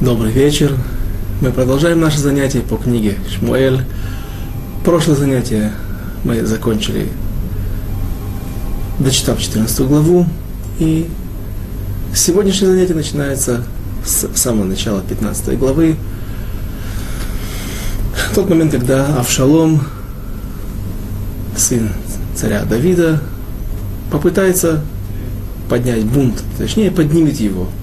Добрый вечер. Мы продолжаем наше занятие по книге Шмуэль. Прошлое занятие мы закончили, дочитав 14 главу. И сегодняшнее занятие начинается с самого начала 15 главы. Тот момент, когда Авшалом, сын царя Давида, попытается поднять бунт, точнее поднимет его –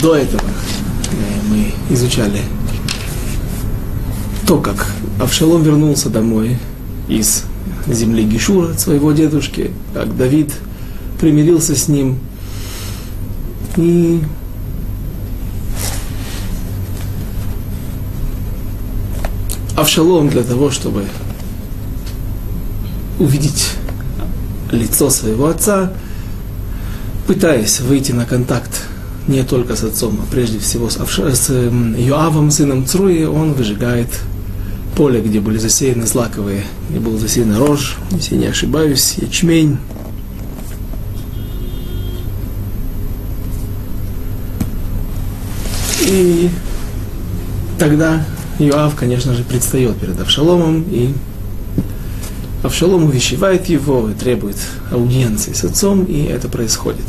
до этого э, мы изучали то, как Авшалом вернулся домой из земли Гишура своего дедушки, как Давид примирился с ним. И Авшалом для того, чтобы увидеть лицо своего отца, пытаясь выйти на контакт не только с отцом, а прежде всего с, Авша, с Йоавом, сыном Цруи, он выжигает поле, где были засеяны злаковые, где был засеян рожь, если не ошибаюсь, ячмень. И тогда Йоав, конечно же, предстает перед Авшаломом, и Авшалом увещевает его и требует аудиенции с отцом, и это происходит.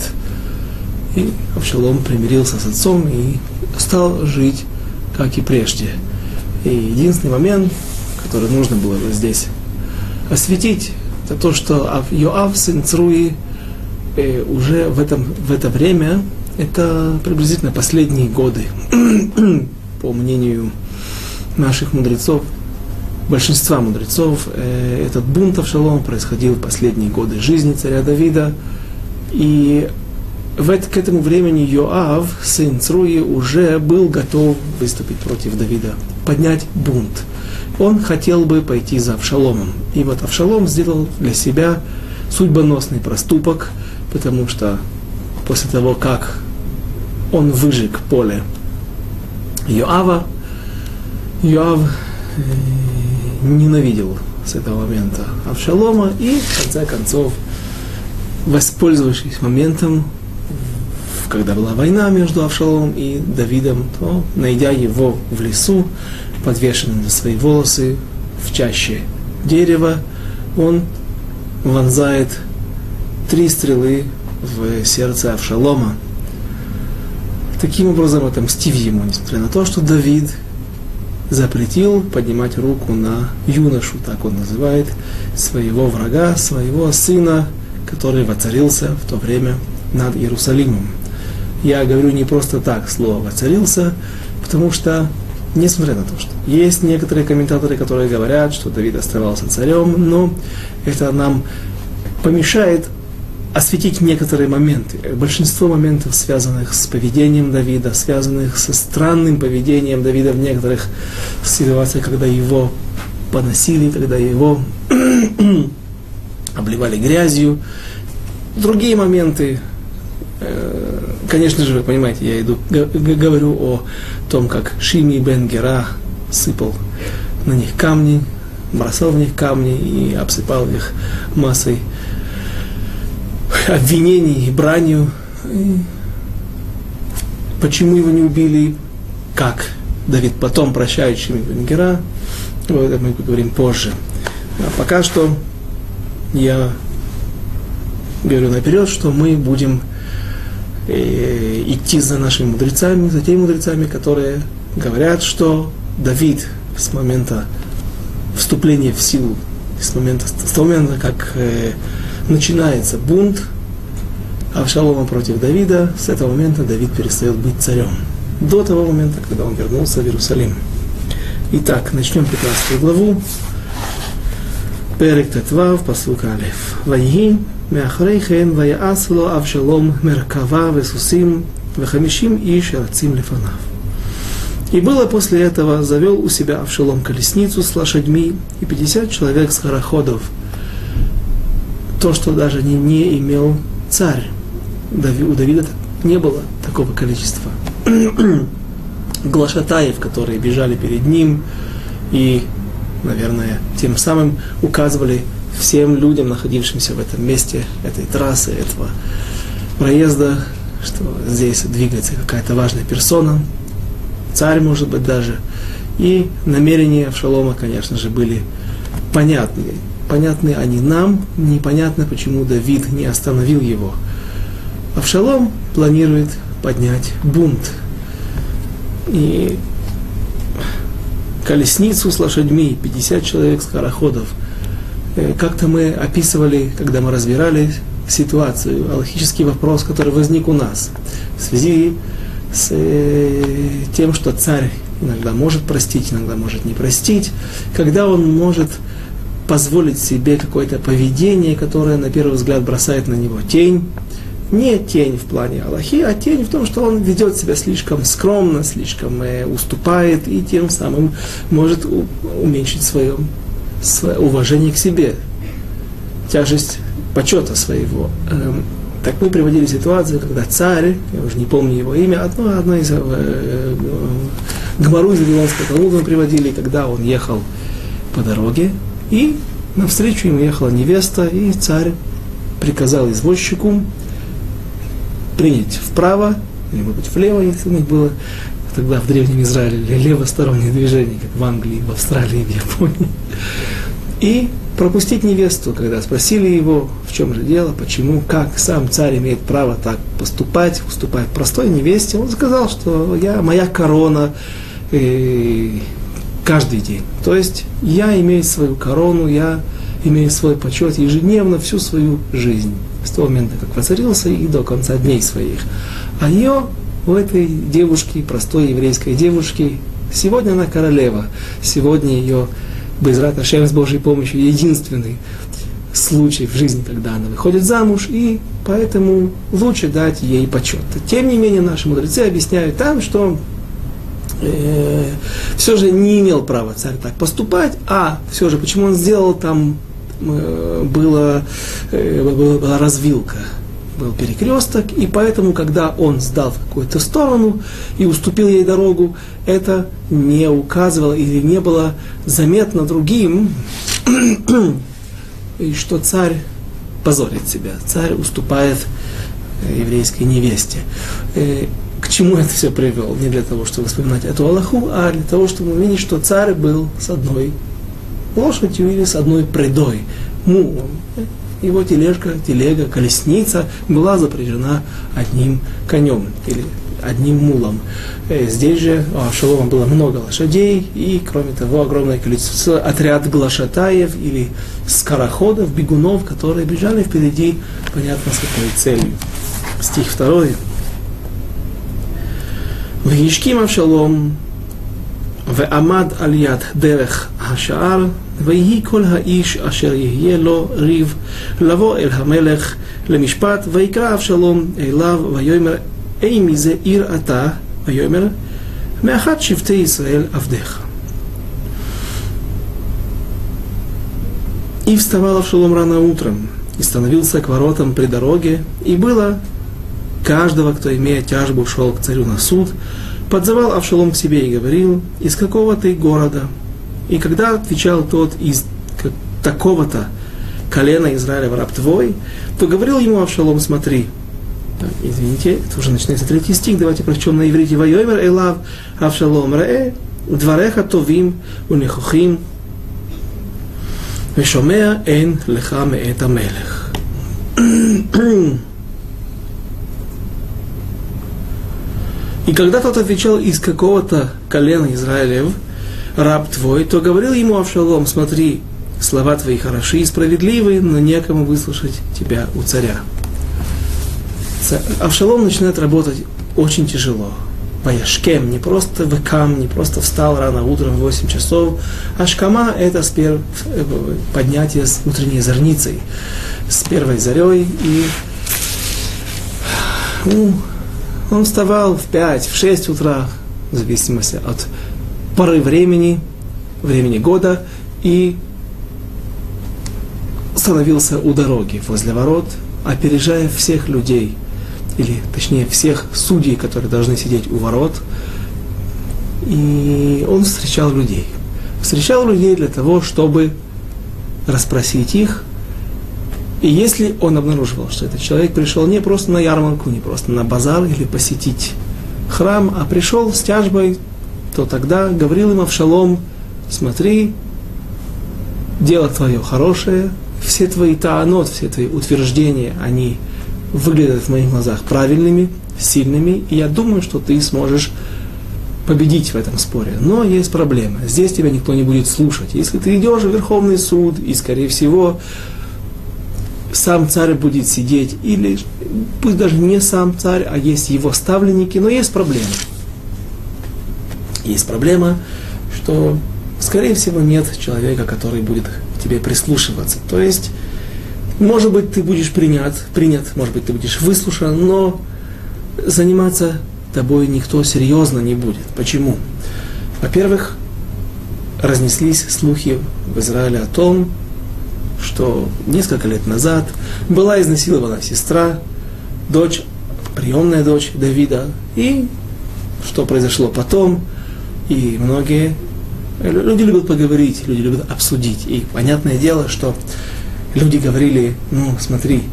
И Авшалом примирился с отцом и стал жить, как и прежде. И единственный момент, который нужно было здесь осветить, это то, что Йоав, сын Цруи, э, уже в, этом, в это время, это приблизительно последние годы, по мнению наших мудрецов, большинства мудрецов, э, этот бунт Авшалом происходил в последние годы жизни царя Давида, и в это, к этому времени Йоав, сын Цруи, уже был готов выступить против Давида, поднять бунт. Он хотел бы пойти за Авшаломом. И вот Авшалом сделал для себя судьбоносный проступок, потому что после того, как он выжег поле Йоава, Йоав э, ненавидел с этого момента Авшалома и, в конце концов, воспользовавшись моментом, когда была война между Авшаломом и Давидом, то, найдя его в лесу, подвешенным на свои волосы, в чаще дерева, он вонзает три стрелы в сердце Авшалома. Таким образом, отомстив ему, несмотря на то, что Давид запретил поднимать руку на юношу, так он называет, своего врага, своего сына, который воцарился в то время над Иерусалимом. Я говорю не просто так слово «воцарился», потому что, несмотря на то, что есть некоторые комментаторы, которые говорят, что Давид оставался царем, но это нам помешает осветить некоторые моменты. Большинство моментов, связанных с поведением Давида, связанных со странным поведением Давида в некоторых ситуациях, когда его поносили, когда его обливали грязью. Другие моменты, конечно же, вы понимаете, я иду, говорю о том, как Шими бен Гера сыпал на них камни, бросал в них камни и обсыпал их массой обвинений и бранью. И почему его не убили, как Давид потом прощает Шими бен Гера, об мы поговорим позже. А пока что я говорю наперед, что мы будем э, идти за нашими мудрецами, за теми мудрецами, которые говорят, что Давид с момента вступления в силу, с момента, с того момента, как э, начинается бунт Авшалома против Давида, с этого момента Давид перестает быть царем. До того момента, когда он вернулся в Иерусалим. Итак, начнем 15 главу. Перек Татвав, посук Алиф. Вайги, מאחרי כן ויעש לו אבשלום מרכבה וסוסים וחמישים איש רצים לפניו. И было после этого, завел у себя Авшалом колесницу с лошадьми и 50 человек с скороходов. То, что даже не, не имел царь. Дави, у Давида не было такого количества. Глашатаев, которые бежали перед ним и, наверное, тем самым указывали всем людям, находившимся в этом месте, этой трассы, этого проезда, что здесь двигается какая-то важная персона, царь, может быть, даже. И намерения Авшалома, конечно же, были понятны. Понятны они нам, непонятно, почему Давид не остановил его. Авшалом планирует поднять бунт. И колесницу с лошадьми, 50 человек скороходов. Э, как-то мы описывали, когда мы разбирали ситуацию, аллахический вопрос, который возник у нас в связи с э, тем, что царь иногда может простить, иногда может не простить, когда он может позволить себе какое-то поведение, которое на первый взгляд бросает на него тень, не тень в плане Аллахи, а тень в том, что он ведет себя слишком скромно, слишком э, уступает и тем самым может у, уменьшить свое, свое уважение к себе, тяжесть почета своего. Эм, так мы приводили ситуацию, когда царь, я уже не помню его имя, одно, одно из э, э, Гмару из Вавилонского Талмуда мы приводили, когда он ехал по дороге, и навстречу ему ехала невеста, и царь приказал извозчику принять вправо, или, может быть, влево, если у них было тогда в Древнем Израиле левостороннее движение, как в Англии, в Австралии, в Японии. И пропустить невесту, когда спросили его, в чем же дело, почему, как сам царь имеет право так поступать, уступать простой невесте, он сказал, что я, моя корона э, каждый день. То есть я имею свою корону, я имею свой почет ежедневно всю свою жизнь с того момента, как воцарился, и до конца дней своих. А ее, у этой девушки, простой еврейской девушки, сегодня она королева, сегодня ее Безрат Ашем с Божьей помощью единственный случай в жизни, когда она выходит замуж, и поэтому лучше дать ей почет. Тем не менее, наши мудрецы объясняют там, что э, все же не имел права царь так поступать, а все же почему он сделал там было, э, была развилка, был перекресток, и поэтому, когда он сдал в какую-то сторону и уступил ей дорогу, это не указывало или не было заметно другим, и что царь позорит себя, царь уступает э, еврейской невесте. К чему это все привел? Не для того, чтобы вспоминать эту Аллаху, а для того, чтобы увидеть, что царь был с одной лошадью или с одной предой, му Его тележка, телега, колесница была запряжена одним конем или одним мулом. Э, здесь же у Шалома было много лошадей, и, кроме того, огромное количество отряд глашатаев или скороходов, бегунов, которые бежали впереди, понятно, с какой целью. Стих второй. Вишким Авшалом ועמד על יד דרך השער ויהי כל האיש אשר יהיה לו ריב לבוא אל המלך למשפט, ויקרא אבשלום אליו, ויאמר אי מזה עיר אתה, ויאמר מאחד שבטי ישראל עבדיך. И вставал Авшалом рано утром, и становился к воротам при дороге, и было каждого, кто, имея тяжбу, шел к царю на суд, Подзывал Авшалом к себе и говорил, из какого ты города? И когда отвечал тот из такого-то колена Израиля раб твой, то говорил ему Авшалом, смотри, так, извините, это уже начинается третий стих, давайте прочтем на иврите. Вайомер элав Авшалом ре двореха товим унихухим, вешомеа эн леха меэт мелех. И когда тот отвечал из какого-то колена Израилев, раб твой, то говорил ему Авшалом, смотри, слова твои хороши и справедливы, но некому выслушать тебя у царя. Авшалом начинает работать очень тяжело. Ваяшкем, не просто векам, не просто встал рано утром в 8 часов, а шкама – это спер, э, поднятие с утренней зорницей, с первой зарей, и ну, он вставал в 5, в 6 утра, в зависимости от поры времени, времени года, и становился у дороги возле ворот, опережая всех людей, или точнее всех судей, которые должны сидеть у ворот, и он встречал людей. Встречал людей для того, чтобы расспросить их И если он обнаруживал, что этот человек пришел не просто на ярмарку, не просто на базар или посетить храм, а пришел с тяжбой, то тогда говорил им Авшалом, смотри, дело твое хорошее, все твои таанот, все твои утверждения, они выглядят в моих глазах правильными, сильными, и я думаю, что ты сможешь победить в этом споре. Но есть проблема. Здесь тебя никто не будет слушать. Если ты идешь в Верховный суд, и, скорее всего, сам царь будет сидеть, или пусть даже не сам царь, а есть его ставленники, но есть проблема. Есть проблема, что, скорее всего, нет человека, который будет к тебе прислушиваться. То есть, может быть, ты будешь принят, принят, может быть, ты будешь выслушан, но заниматься тобой никто серьезно не будет. Почему? Во-первых, разнеслись слухи в Израиле о том, что несколько лет назад была изнасилована сестра, дочь, приемная дочь Давида, и что произошло потом, и многие люди любят поговорить, люди любят обсудить. И понятное дело, что люди говорили, ну смотри,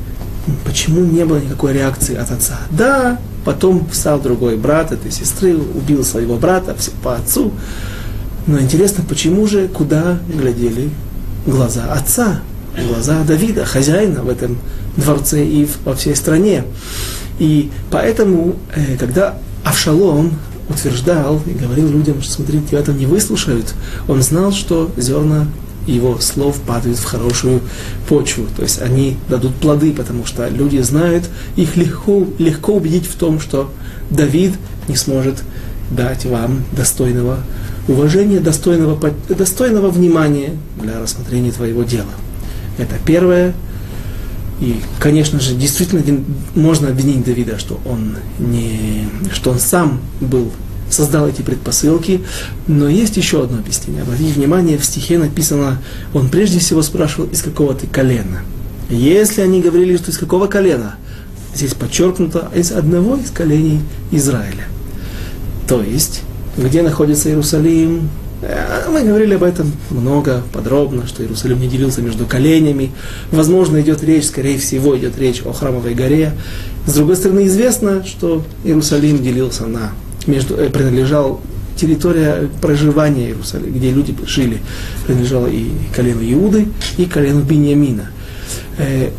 почему не было никакой реакции от отца? Да, потом встал другой брат этой сестры, убил своего брата по отцу. Но интересно, почему же, куда глядели глаза отца, глаза Давида, хозяина в этом дворце и во всей стране. И поэтому, э, когда Авшалом утверждал и говорил людям, что смотрите, тебя там не выслушают, он знал, что зерна его слов падают в хорошую почву. То есть они дадут плоды, потому что люди знают, их легко, легко убедить в том, что Давид не сможет дать вам достойного уважения, достойного, достойного внимания для рассмотрения твоего дела. Это первое. И, конечно же, действительно можно обвинить Давида, что он, не, что он сам был создал эти предпосылки. Но есть еще одно объяснение. Обратите внимание, в стихе написано, он прежде всего спрашивал, из какого ты колена. Если они говорили, что из какого колена, здесь подчеркнуто, из одного из коленей Израиля. То есть, где находится Иерусалим, мы говорили об этом много, подробно, что Иерусалим не делился между коленями. Возможно, идет речь, скорее всего, идет речь о храмовой горе. С другой стороны, известно, что Иерусалим делился на между, э, принадлежал территория проживания Иерусалима, где люди жили, принадлежала и колену Иуды, и колену Беньямина. Э,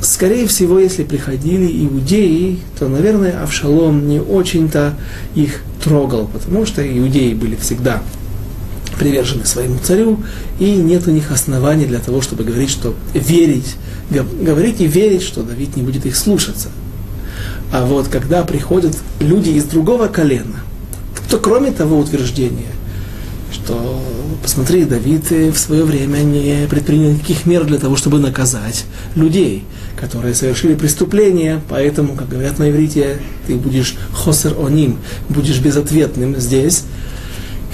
скорее всего, если приходили иудеи, то, наверное, Авшалом не очень-то их трогал, потому что иудеи были всегда привержены своему царю, и нет у них оснований для того, чтобы говорить, что верить, говорить и верить, что Давид не будет их слушаться. А вот когда приходят люди из другого колена, то кроме того утверждения, что, посмотри, Давид в свое время не предпринял никаких мер для того, чтобы наказать людей, которые совершили преступление, поэтому, как говорят на иврите, ты будешь хосер оним, будешь безответным здесь.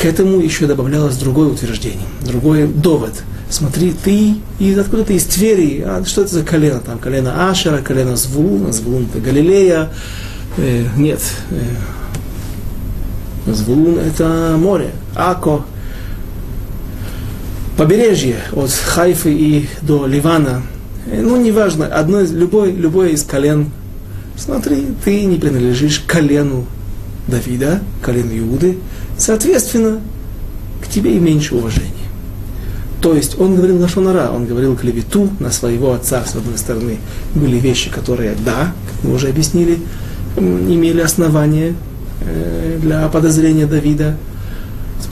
К этому еще добавлялось другое утверждение, другой довод – смотри, ты, и откуда ты? Из Твери, а что это за колено там, колено Ашера, колено Звулуна, Звулун это Галилея, э, нет, э, Звулун это море, Ако, побережье от Хайфы и до Ливана, э, ну, неважно, одно из, любой, любое из колен, смотри, ты не принадлежишь колену Давида, колену Иуды, соответственно, к тебе и меньше уважения. То есть он говорил на Шонара, он говорил клевету на своего отца, с одной стороны. Были вещи, которые, да, как мы уже объяснили, имели основания э, для подозрения Давида,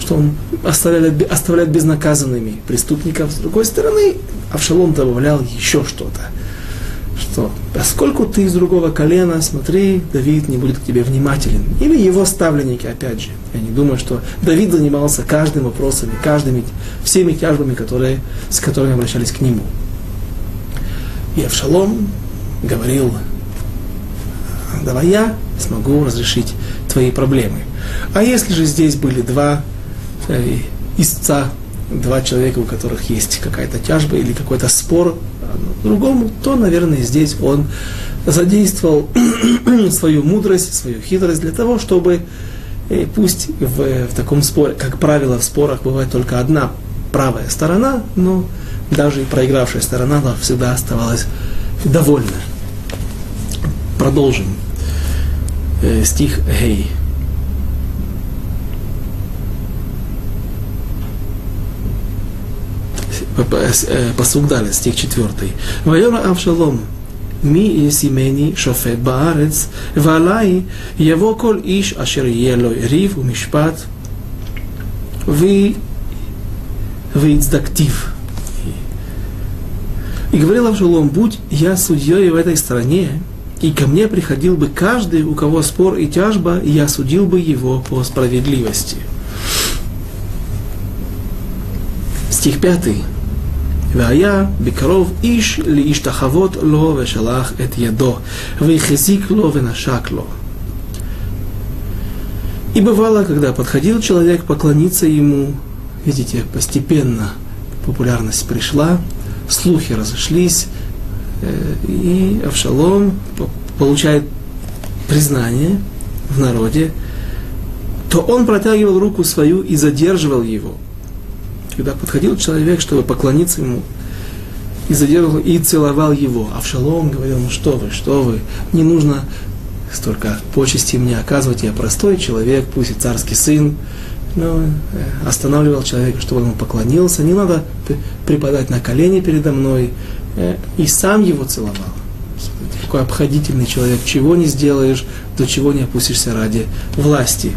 что он оставляет, оставляет безнаказанными преступников. С другой стороны, Авшалом добавлял еще что-то – что поскольку ты из другого колена, смотри, Давид не будет к тебе внимателен. Или его ставленники, опять же. Я не думаю, что Давид занимался каждым вопросом, каждыми, всеми тяжбами, которые, с которыми обращались к нему. И Авшалом говорил, давай я смогу разрешить твои проблемы. А если же здесь были два э, истца, два человека, у которых есть какая-то тяжба или какой-то спор, другому, то, наверное, здесь он задействовал свою мудрость, свою хитрость для того, чтобы э, пусть в, в таком споре, как правило, в спорах бывает только одна правая сторона, но даже и проигравшая сторона всегда оставалась довольны. Продолжим. Э, стих Гей. посуг далее, стих 4. Вайора Авшалом, ми семени шофет баарец, валай, его кол иш ашер елой рив у Мешпат, ви ви издактив. И говорил Авшалом, будь я судьей в этой стране, и ко мне приходил бы каждый, у кого спор и тяжба, и я судил бы его по справедливости. Стих пятый. והיה בקרוב איש להשתחוות לו ושלח את ידו, והחזיק לו ונשק לו. И бывало, когда подходил человек поклониться ему, видите, постепенно популярность пришла, слухи разошлись, и Авшалом получает признание в народе, то он протягивал руку свою и задерживал его – когда подходил человек, чтобы поклониться ему, и задерживал, и целовал его. А Авшалом говорил, ну что вы, что вы, не нужно столько почести мне оказывать, я простой человек, пусть и царский сын, но э, останавливал человека, чтобы он поклонился, не надо припадать на колени передо мной, э, и сам его целовал. Какой обходительный человек, чего не сделаешь, до чего не опустишься ради власти.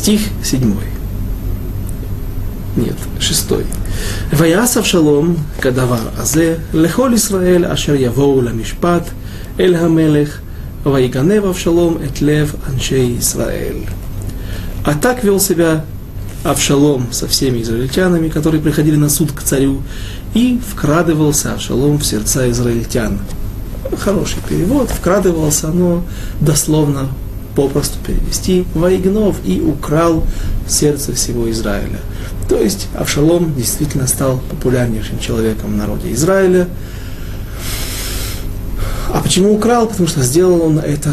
стих 7. Нет, 6. Ваясав шалом кадавар азе лехол Исраэль ашер явоу ламишпат эль хамелех вайганев авшалом эт лев аншей Исраэль. А так вел себя Авшалом со всеми израильтянами, которые приходили на суд к царю, и вкрадывался Авшалом в сердца израильтян. Хороший перевод, вкрадывался, но дословно попросту перевести, воигнов и украл сердце всего Израиля. То есть Авшалом действительно стал популярнейшим человеком в народе Израиля. А почему украл? Потому что сделал он это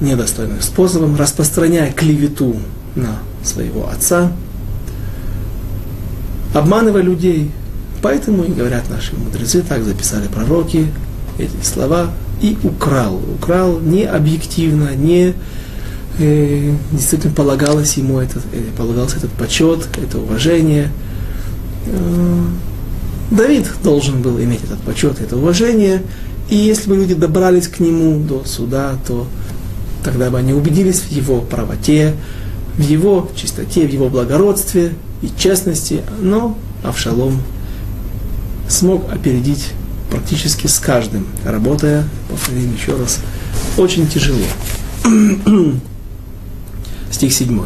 недостойным способом, распространяя клевету на своего отца, обманывая людей. Поэтому и говорят наши мудрецы, так записали пророки эти слова, и украл. Украл не объективно, не э, действительно полагалось ему этот, э, полагался этот почет, это уважение. Э, Давид должен был иметь этот почет, это уважение. И если бы люди добрались к нему до суда, то тогда бы они убедились в его правоте, в его чистоте, в его благородстве и честности. Но Авшалом смог опередить практически с каждым, работая, повторим еще раз, очень тяжело. Стих 7.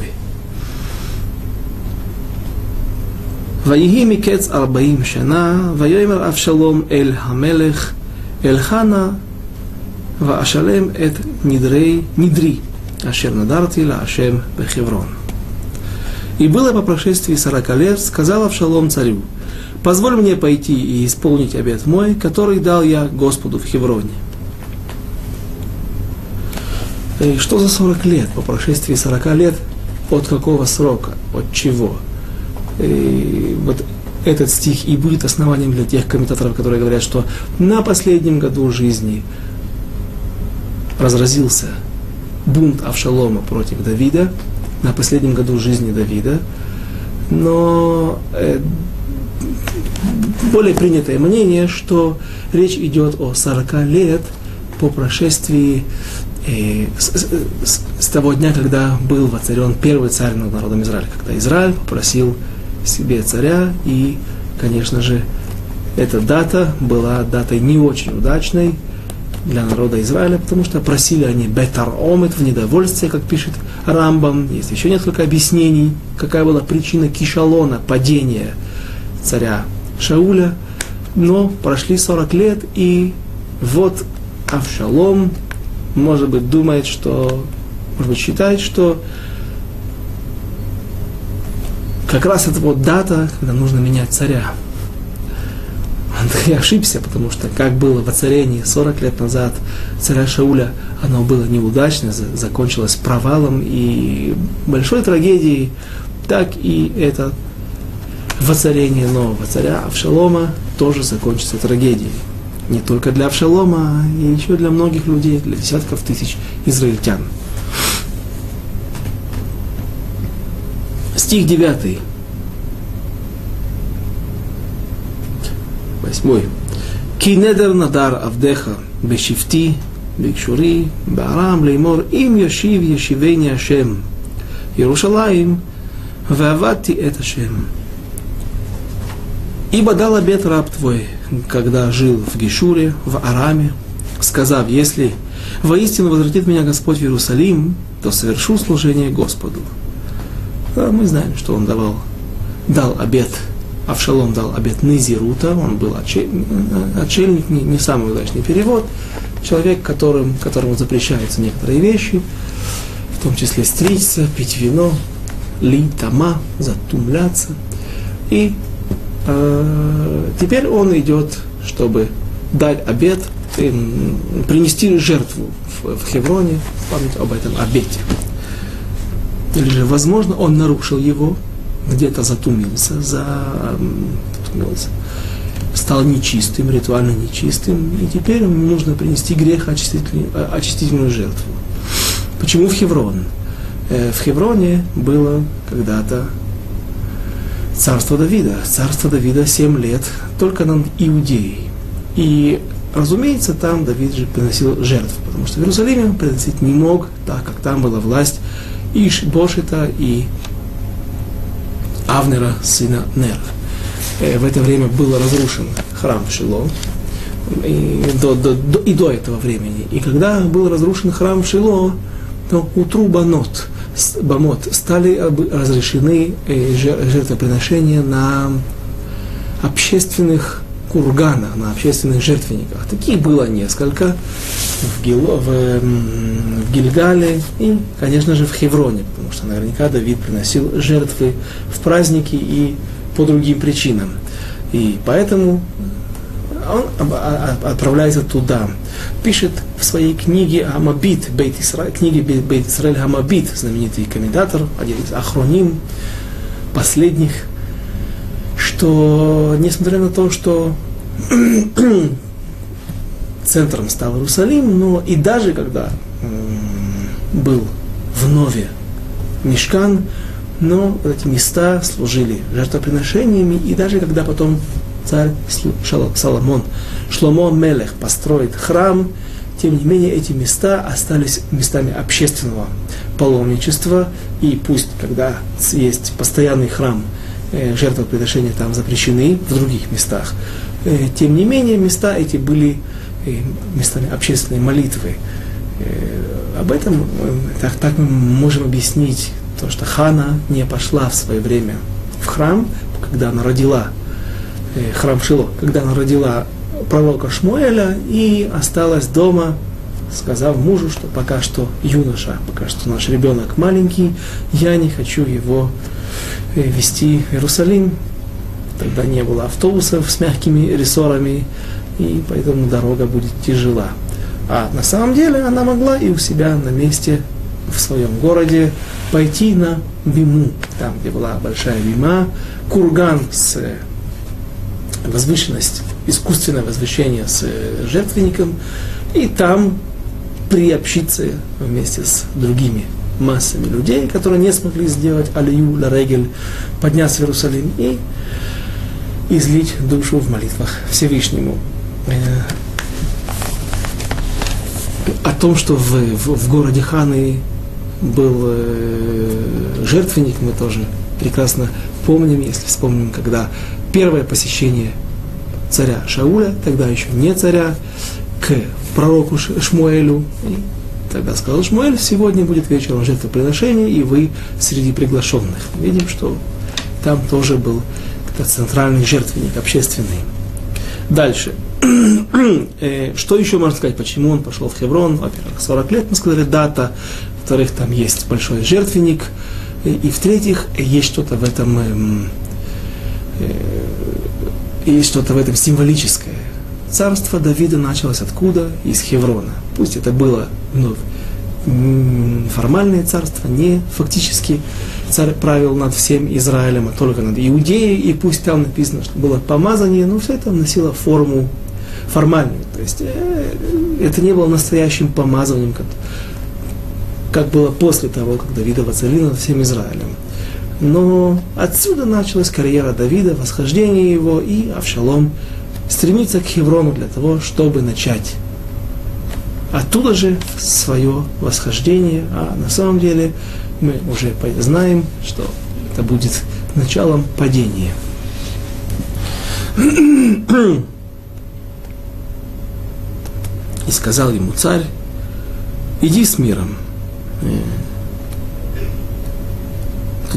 ויהי מקץ ארבעים שנה, ויאמר אבשלום אל המלך, אל חנה, ואשלם את נדרי, נדרי, אשר נדרתי להשם בחברון. И было по прошествии сорока лет, сказал Авшалом царю, позволь мне пойти и исполнить обет мой, который дал я Господу в Хевроне. И что за 40 лет? По прошествии 40 лет от какого срока? От чего? И вот этот стих и будет основанием для тех комментаторов, которые говорят, что на последнем году жизни разразился бунт Авшалома против Давида, на последнем году жизни Давида, но э, более принятое мнение, что речь идет о 40 лет по прошествии э, с, с, с того дня, когда был воцарен первый царь над народом Израиля, когда Израиль попросил себе царя, и, конечно же, эта дата была датой не очень удачной для народа Израиля, потому что просили они бетар омет в недовольстве, как пишет Рамбам. Есть еще несколько объяснений, какая была причина кишалона, падения царя Шауля. Но прошли 40 лет, и вот Авшалом, может быть, думает, что, может быть, считает, что как раз это вот дата, когда нужно менять царя. И ошибся, потому что как было в воцарении 40 лет назад царя Шауля, оно было неудачно, закончилось провалом и большой трагедией, так и это воцарение нового царя Авшалома тоже закончится трагедией. Не только для Авшалома, и еще для многих людей, для десятков тысяч израильтян. Стих 9. Восьмой. Кинедер надар авдеха бешифти бикшури барам леймор им яшив яшивейни Ашем Иерушалаим вавати это Ашем. Ибо дал обет раб твой, когда жил в Гешуре, в Араме, сказав, если воистину возвратит меня Господь в Иерусалим, то совершу служение Господу. Да, мы знаем, что он давал, дал обет, Авшалом дал обет Низирута, он был отшельник, не, самый удачный перевод, человек, которым, которому запрещаются некоторые вещи, в том числе стричься, пить вино, ли, тома, затумляться. И теперь он идет, чтобы дать обед, принести жертву в, Хевроне память об этом обете. Или же, возможно, он нарушил его, где-то затумился, затумился, стал нечистым, ритуально нечистым, и теперь ему нужно принести грех очистительную, очистительную жертву. Почему в Хеврон? Э, в Хевроне было когда-то царство Давида. Царство Давида 7 лет только над Иудеей. И, разумеется, там Давид же приносил жертву, потому что в Иерусалиме приносить не мог, так как там была власть Иш Бошита и Авнера, сына Нера. Э, в это время был разрушен храм Шило, и до, до, до, и до этого времени. И когда был разрушен храм Шило, то утру банот, бамот стали разрешены э, жертвоприношения на общественных курганах, на общественных жертвенниках. Таких было несколько в, Гил, в, в Гильгале и, конечно же, в Хевроне, потому что наверняка Давид приносил жертвы в праздники и по другим причинам. И поэтому он отправляется туда. Пишет в своей книге Амабит, Бейт книге Бейт Исраиль Амабит, знаменитый комментатор, один из охроним, последних, что несмотря на то, что центром стал Иерусалим, но и даже когда был в Нове Мешкан, но эти места служили жертвоприношениями, и даже когда потом царь Соломон, Шломо Мелех построит храм, тем не менее эти места остались местами общественного паломничества, и пусть, когда есть постоянный храм, э, жертвоприношения там запрещены в других местах, э, тем не менее места эти были э, местами общественной молитвы. Об этом так, так мы можем объяснить то, что Хана не пошла в свое время в храм, когда она родила храм Шило, когда она родила пророка Шмуэля и осталась дома, сказав мужу, что пока что юноша, пока что наш ребенок маленький, я не хочу его э, вести в Иерусалим. Тогда не было автобусов с мягкими рессорами, и поэтому дорога будет тяжела. А на самом деле она могла и у себя на месте в своем городе пойти на Биму, там, где была большая Бима, курган с возвышенность, искусственное возвышение с э, жертвенником, и там приобщиться вместе с другими массами людей, которые не смогли сделать алию ла регель, подняться в Иерусалим и излить душу в молитвах Всевышнему. Э, о том, что в, в, в городе Ханы был э, жертвенник, мы тоже прекрасно помним, если вспомним, когда первое посещение царя Шауля, тогда еще не царя, к пророку Шмуэлю. И тогда сказал Шмуэль, сегодня будет вечером жертвоприношение, и вы среди приглашенных. Видим, что там тоже был центральный жертвенник, общественный. Дальше. Э, что еще можно сказать, почему он пошел в Хеврон? Во-первых, 40 лет, мы сказали, дата. Во-вторых, там есть большой жертвенник. И в-третьих, есть что-то в этом эм, э, есть что-то в этом символическое. Царство Давида началось откуда? Из Хеврона. Пусть это было вновь формальное царство, не фактически царь правил над всем Израилем, а только над Иудеей, и пусть там написано, что было помазание, но все это носило форму формальную. То есть э, это не было настоящим помазанием, как, как было после того, как Давида воцарил над всем Израилем. Но отсюда началась карьера Давида, восхождение его, и Авшалом стремится к Хеврону для того, чтобы начать оттуда же свое восхождение, а на самом деле мы уже знаем, что это будет началом падения. И сказал ему царь, иди с миром.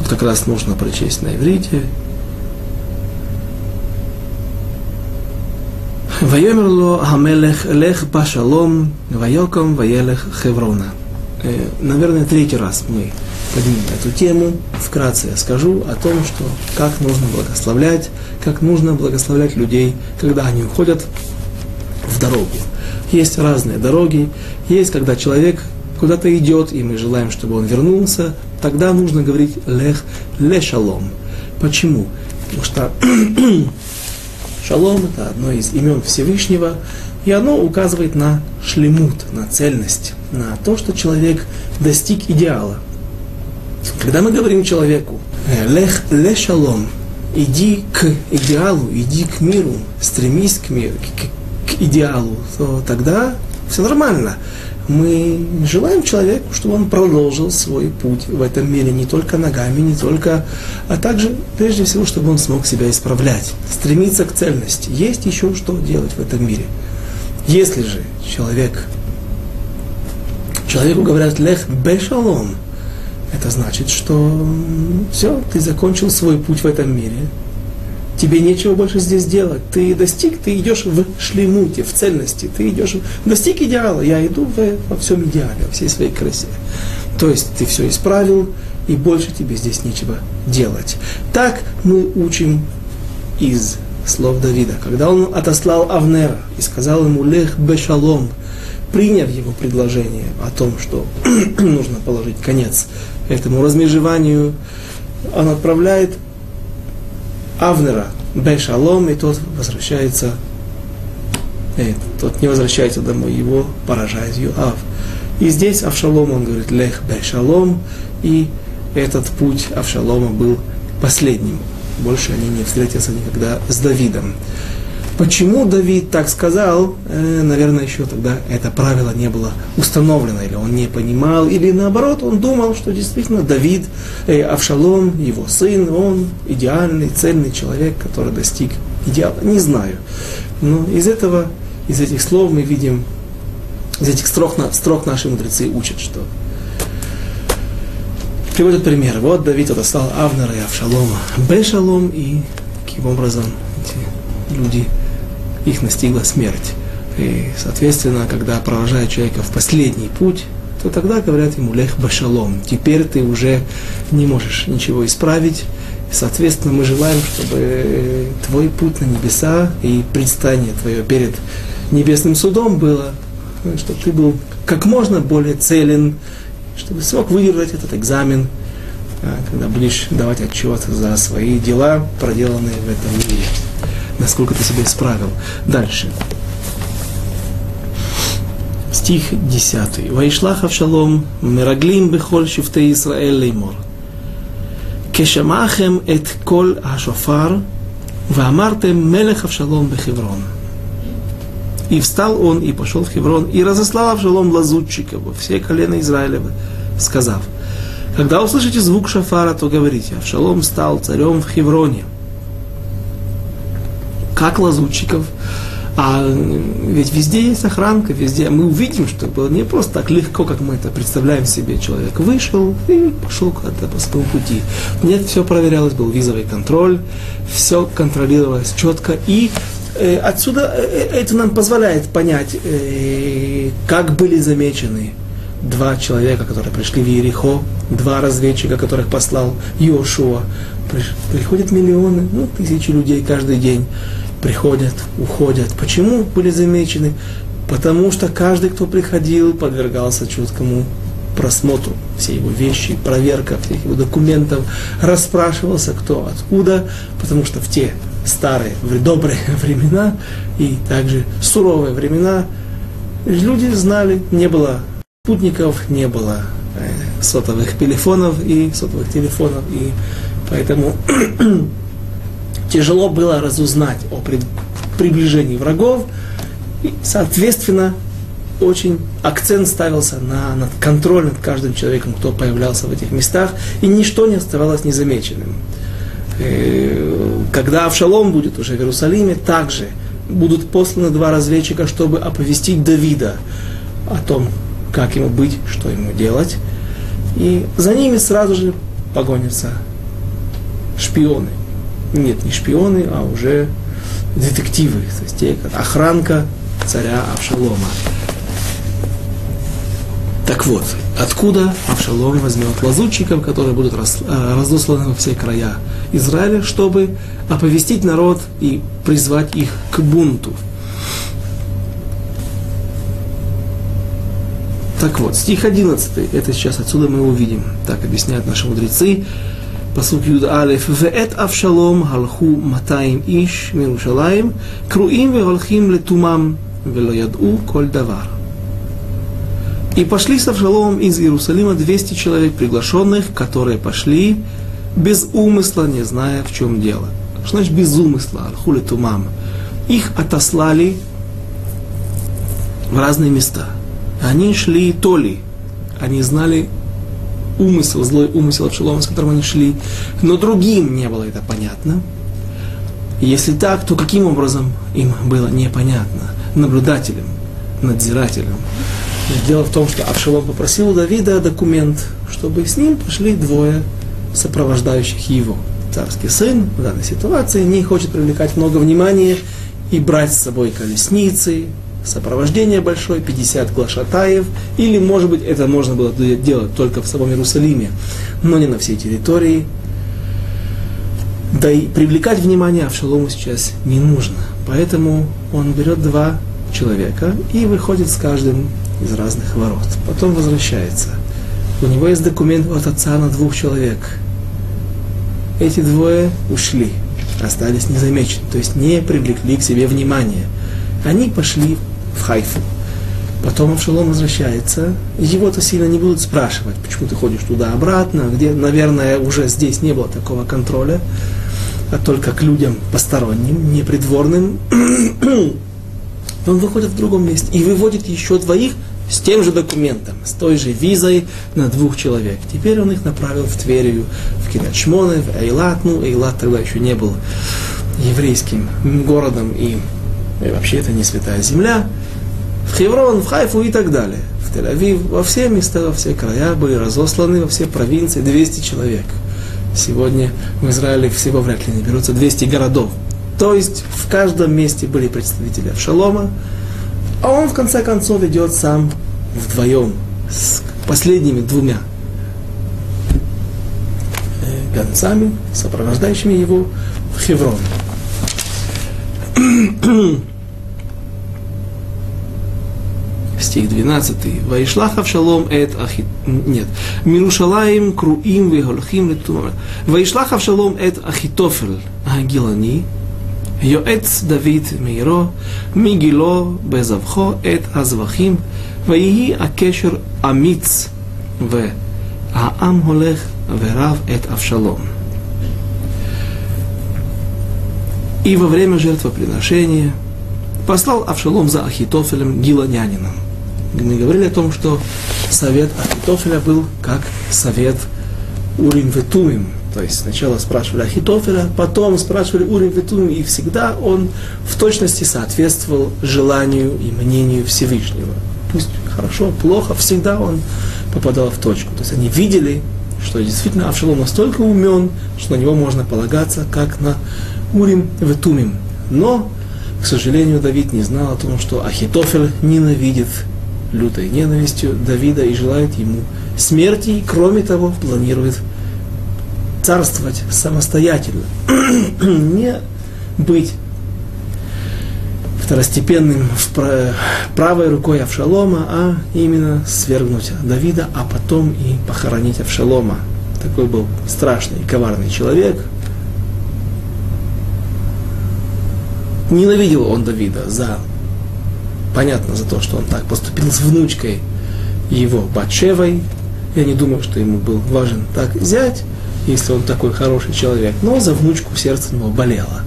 Тут как раз нужно прочесть на иврите. Вайомерло Хамелех Лех Пашалом Вайоком Ваелех Хеврона. Э, наверное, третий раз мы поднимем эту тему. Вкратце я скажу о том, что как нужно благословлять, как нужно благословлять людей, когда они уходят в дорогу. Есть разные дороги, есть, когда человек куда-то идет, и мы желаем, чтобы он вернулся, тогда нужно говорить лех ле шалом. Почему? Потому что шалом это одно из имен Всевышнего, и оно указывает на шлемут, на цельность, на то, что человек достиг идеала. Когда мы говорим человеку лех ле шалом, иди к идеалу, иди к миру, стремись к миру, к идеалу, то тогда все нормально. Мы желаем человеку, чтобы он продолжил свой путь в этом мире не только ногами, не только, а также, прежде всего, чтобы он смог себя исправлять, стремиться к цельности. Есть еще что делать в этом мире. Если же человек, человеку говорят «лех бешалом», это значит, что все, ты закончил свой путь в этом мире, тебе нечего больше здесь делать. Ты достиг, ты идешь в шлемуте, в цельности, ты идешь, достиг идеала, я иду в, во всем идеале, во всей своей красе. То есть ты все исправил, и больше тебе здесь нечего делать. Так мы учим из слов Давида. Когда он отослал Авнера и сказал ему «Лех бешалом», приняв его предложение о том, что нужно положить конец этому размежеванию, он отправляет Авнера Бешалом, и тот возвращается, э, тот не возвращается домой, его поражает Юав. И здесь Авшалом, он говорит, Лех Бешалом, и этот путь Авшалома был последним. Больше они не встретятся никогда с Давидом. Почему Давид так сказал, э, наверное, еще тогда это правило не было установлено, или он не понимал, или наоборот, он думал, что действительно Давид, э, Авшалом, его сын, он идеальный, цельный человек, который достиг идеала. Не знаю. Но из этого, из этих слов мы видим, из этих строк, строк наши мудрецы учат, что приводят примеры. Вот Давид отослал Авнера и Авшалома. Бешалом и каким образом эти люди их настигла смерть. И, соответственно, когда провожают человека в последний путь, то тогда говорят ему лех башалом. Теперь ты уже не можешь ничего исправить. Соответственно, мы желаем, чтобы твой путь на небеса и предстание твое перед небесным судом было, чтобы ты был как можно более целен, чтобы смог выдержать этот экзамен, а, когда будешь давать отчет за свои дела, проделанные в этом мире насколько ты себя исправил. Дальше. Стих 10. «Ваишлах Авшалом, мераглим бихоль шифте Исраэль леймор. Кешамахем эт кол ашофар, ваамартем мелех Авшалом бехеврон». И встал он, и пошел в Хеврон, и разослал Авшалом лазутчиков, все колена Израилева, сказав, «Когда услышите звук шафара, то говорите, Авшалом стал царем в Хевроне» как лазутчиков. А ведь везде есть охранка, везде. Мы увидим, что было не просто так легко, как мы это представляем себе. Человек вышел и пошел куда-то по своему пути. Нет, все проверялось, был визовый контроль, все контролировалось четко. И э, отсюда э, э, это нам позволяет понять, э, как были замечены два человека, которые пришли в Иерихо, два разведчика, которых послал Йошуа. Приходят миллионы, ну, тысячи людей каждый день приходят, уходят. Почему были замечены? Потому что каждый, кто приходил, подвергался чуткому просмотру всей его вещи, проверка всех его документов, расспрашивался, кто откуда, потому что в те старые, в добрые времена и также суровые времена люди знали, не было спутников, не было э, сотовых телефонов и сотовых телефонов, и поэтому тяжело было разузнать о приближении врагов, и, соответственно, очень акцент ставился на, на контроль над каждым человеком, кто появлялся в этих местах, и ничто не оставалось незамеченным. И, э, когда Авшалом будет уже в Иерусалиме, также будут посланы два разведчика, чтобы оповестить Давида о том, как ему быть, что ему делать. И за ними сразу же погонятся шпионы. Нет, не шпионы, а уже детективы, то есть те, охранка царя Авшалома. Так вот, откуда Авшалом возьмет лазутчиков, которые будут э, разосланы во все края Израиля, чтобы оповестить народ и призвать их к бунту. Так вот, стих 11, это сейчас отсюда мы увидим. Так объясняют наши мудрецы. פסוק י"א, ואת אבשלום הלכו 200 איש מירושלים, קרואים והולכים לתומם, ולא ידעו כל דבר. И пошли с Авшаломом из Иерусалима 200 человек приглашенных, которые пошли без умысла, не зная, в чем дело. Что значит без умысла? Архули тумам. Их отослали в разные места. Они шли то ли, они знали умысел, злой умысел Авшалома, с которым они шли, но другим не было это понятно. Если так, то каким образом им было непонятно? Наблюдателем, надзирателем. Дело в том, что Авшалом попросил у Давида документ, чтобы с ним пошли двое сопровождающих его. Царский сын в данной ситуации не хочет привлекать много внимания и брать с собой колесницы, сопровождение большое, 50 глашатаев, или, может быть, это можно было делать только в самом Иерусалиме, но не на всей территории. Да и привлекать внимание Авшалому сейчас не нужно. Поэтому он берет два человека и выходит с каждым из разных ворот. Потом возвращается. У него есть документ от отца на двух человек. Эти двое ушли, остались незамечены, то есть не привлекли к себе внимания. Они пошли в Хайфу. Потом Авшалом возвращается, его-то сильно не будут спрашивать, почему ты ходишь туда-обратно, где, наверное, уже здесь не было такого контроля, а только к людям посторонним, непридворным. Он выходит в другом месте и выводит еще двоих с тем же документом, с той же визой на двух человек. Теперь он их направил в Тверию, в Кирячмоне, в Эйлат. Ну, Эйлат тогда еще не был еврейским городом, и, и вообще это не святая земля. В Хеврон, в Хайфу и так далее. В Тель-Авив, во все места, во все края были разосланы, во все провинции 200 человек. Сегодня в Израиле всего вряд ли не берутся 200 городов. То есть в каждом месте были представители Авшалома, а он в конце концов идет сам вдвоем с последними двумя э, гонцами, сопровождающими его в Хеврон. стих 12. Ваишлахав шалом эт ахит... Нет. Мирушалаем круим вегольхим литура. Ваишлахав шалом эт ахитофель агилани. Йоэц Давид мейро. Мигило безавхо эт азвахим. Ваии акешер амиц. В. Аам холех верав эт авшалом. И во время жертвоприношения послал Авшалом за Ахитофелем гиланянином. Мы говорили о том, что совет Ахитофеля был как совет Урим Ветумим, то есть сначала спрашивали Ахитофеля, потом спрашивали Урим Ветум, и всегда он в точности соответствовал желанию и мнению Всевышнего. Пусть хорошо, плохо, всегда он попадал в точку. То есть они видели, что действительно Авшалом настолько умен, что на него можно полагаться, как на Урим Ветумим. Но, к сожалению, Давид не знал о том, что Ахитофель ненавидит лютой ненавистью Давида и желает ему смерти, и кроме того планирует царствовать самостоятельно, не быть второстепенным правой рукой Авшалома, а именно свергнуть Давида, а потом и похоронить Авшалома. Такой был страшный, коварный человек. Ненавидел он Давида за, понятно, за то, что он так поступил с внучкой его Батшевой. Я не думаю, что ему был важен так взять, если он такой хороший человек. Но за внучку сердце его болело.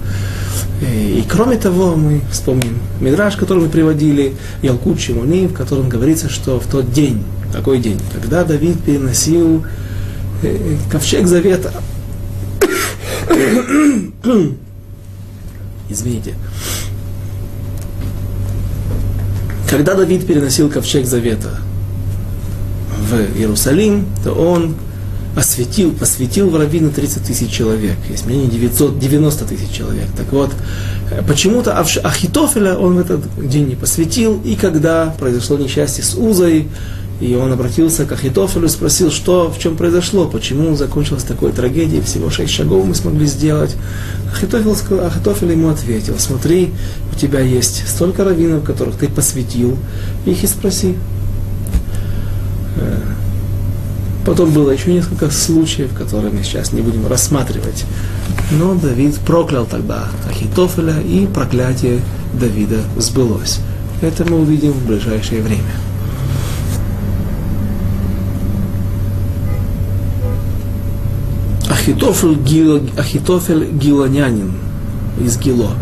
И кроме того, мы вспомним Мидраж, который мы приводили, Ялкут Шимони, в котором говорится, что в тот день, такой день, когда Давид переносил э, ковчег завета, извините, когда Давид переносил ковчег завета в Иерусалим, то он осветил, посвятил в раввины 30 тысяч человек. Есть мнение 990 тысяч человек. Так вот, почему-то Ахитофеля он в этот день не посвятил, и когда произошло несчастье с Узой, и он обратился к Ахитофелю спросил, что, в чем произошло, почему закончилась такой трагедией, всего шесть шагов мы смогли сделать. Ахитофель, Ахитофель ему ответил, смотри, у тебя есть столько раввинов, которых ты посвятил, их и спроси. Э, Потом было еще несколько случаев, которые мы сейчас не будем рассматривать. Но Давид проклял тогда Ахитофеля, и проклятие Давида сбылось. Это мы увидим в ближайшее время. Ахитофель, Гило, Ахитофель Гилонянин из Гило.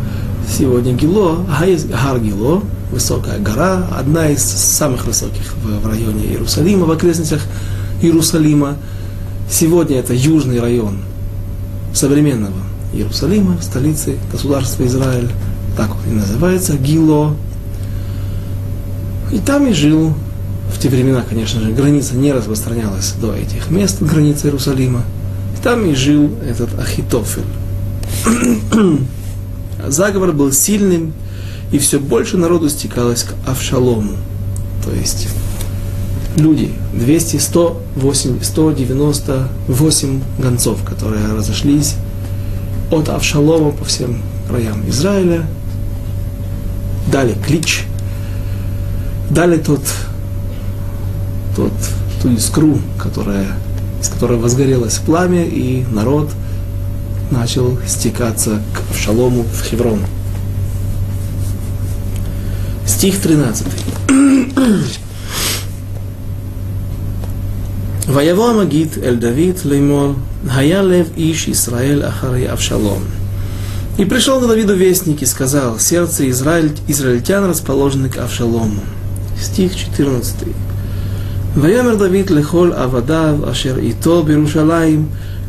Сегодня Гило, Гар Гило, высокая гора, одна из самых высоких в, в районе Иерусалима, в окрестностях Иерусалима. Сегодня это южный район современного Иерусалима, столицы государства Израиль. Так вот и называется Гило. И там и жил. В те времена, конечно же, граница не распространялась до этих мест, граница Иерусалима. Там и жил этот Ахитофель. Заговор был сильным, и все больше народу стекалось к Авшалому. То есть люди, 200, 108, 198 гонцов, которые разошлись от Авшалома по всем краям Израиля, дали клич, дали тот, тот, ту искру, которая, из которой возгорелось пламя, и народ начал стекаться к Авшалому в Хеврон. Стих 13. ויבוא המגיד אל דוד לאמור, היה лев иш Исраэль ахари Авшалом. И пришел к Давиду вестник и сказал, сердце Израиль, израильтян расположены к Авшалому. Стих 14. ויאמר דוד לכל עבדיו אשר איתו בירושלים,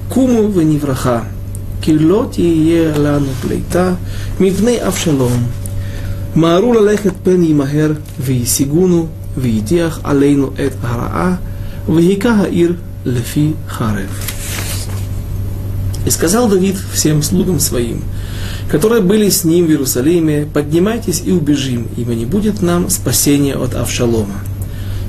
קומו ונברכה, כי לא תהיה לנו פליטה מפני אבשלום. מהרו ללכת פן ימהר וישיגונו ויטיח עלינו את הרעה Ваика Хаир Лефи Харев. И сказал Давид всем слугам своим, которые были с ним в Иерусалиме, поднимайтесь и убежим, ибо не будет нам спасения от Авшалома.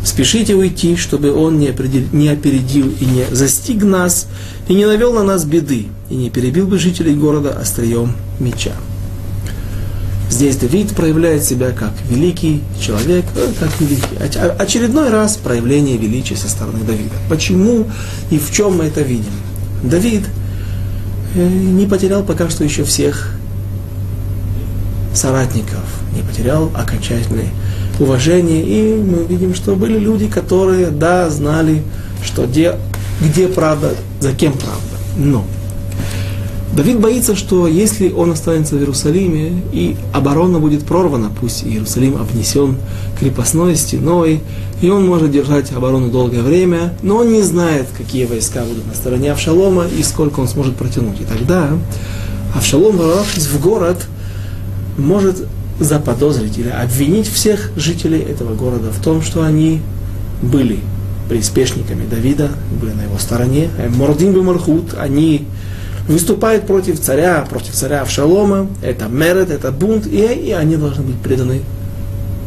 Спешите уйти, чтобы он не, не опередил и не застиг нас, и не навел на нас беды, и не перебил бы жителей города острием меча. Здесь Давид проявляет себя как великий человек, э, как великий. Очередной раз проявление величия со стороны Давида. Почему и в чем мы это видим? Давид э, не потерял пока что еще всех соратников, не потерял окончательное уважение. И мы видим, что были люди, которые, да, знали, что где, где правда, за кем правда. Но Давид боится, что если он останется в Иерусалиме, и оборона будет прорвана, пусть Иерусалим обнесен крепостной стеной, и он может держать оборону долгое время, но он не знает, какие войска будут на стороне Авшалома и сколько он сможет протянуть. И тогда Авшалом, ворвавшись в город, может заподозрить или обвинить всех жителей этого города в том, что они были приспешниками Давида, были на его стороне. Мордин Мархут, они выступает против царя, против царя Авшалома, это мерет, это бунт, и, и они должны быть преданы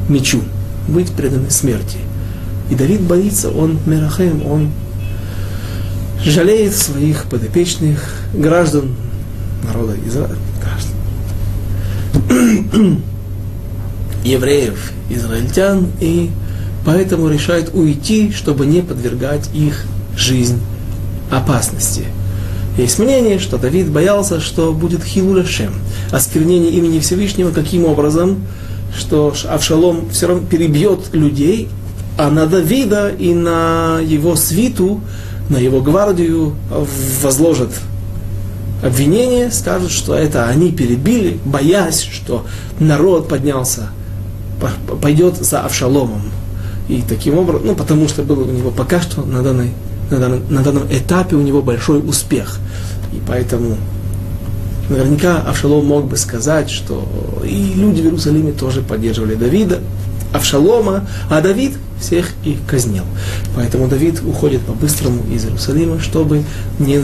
мечу, быть преданы смерти. И Давид боится, он Мерахем, он жалеет своих подопечных граждан народа Израиля. Евреев, израильтян, и поэтому решает уйти, чтобы не подвергать их жизнь опасности. Есть мнение, что Давид боялся, что будет хилуляшем, осквернение имени Всевышнего, каким образом, что Авшалом все равно перебьет людей, а на Давида и на его свиту, на его гвардию возложат обвинение, скажут, что это они перебили, боясь, что народ поднялся, пойдет за Авшаломом. И таким образом, ну, потому что был у него пока что на, данной, на, данном, на данном этапе у него большой успех. И поэтому наверняка Авшалом мог бы сказать, что и люди в Иерусалиме тоже поддерживали Давида, Авшалома, а Давид всех их казнил. Поэтому Давид уходит по-быстрому из Иерусалима, чтобы не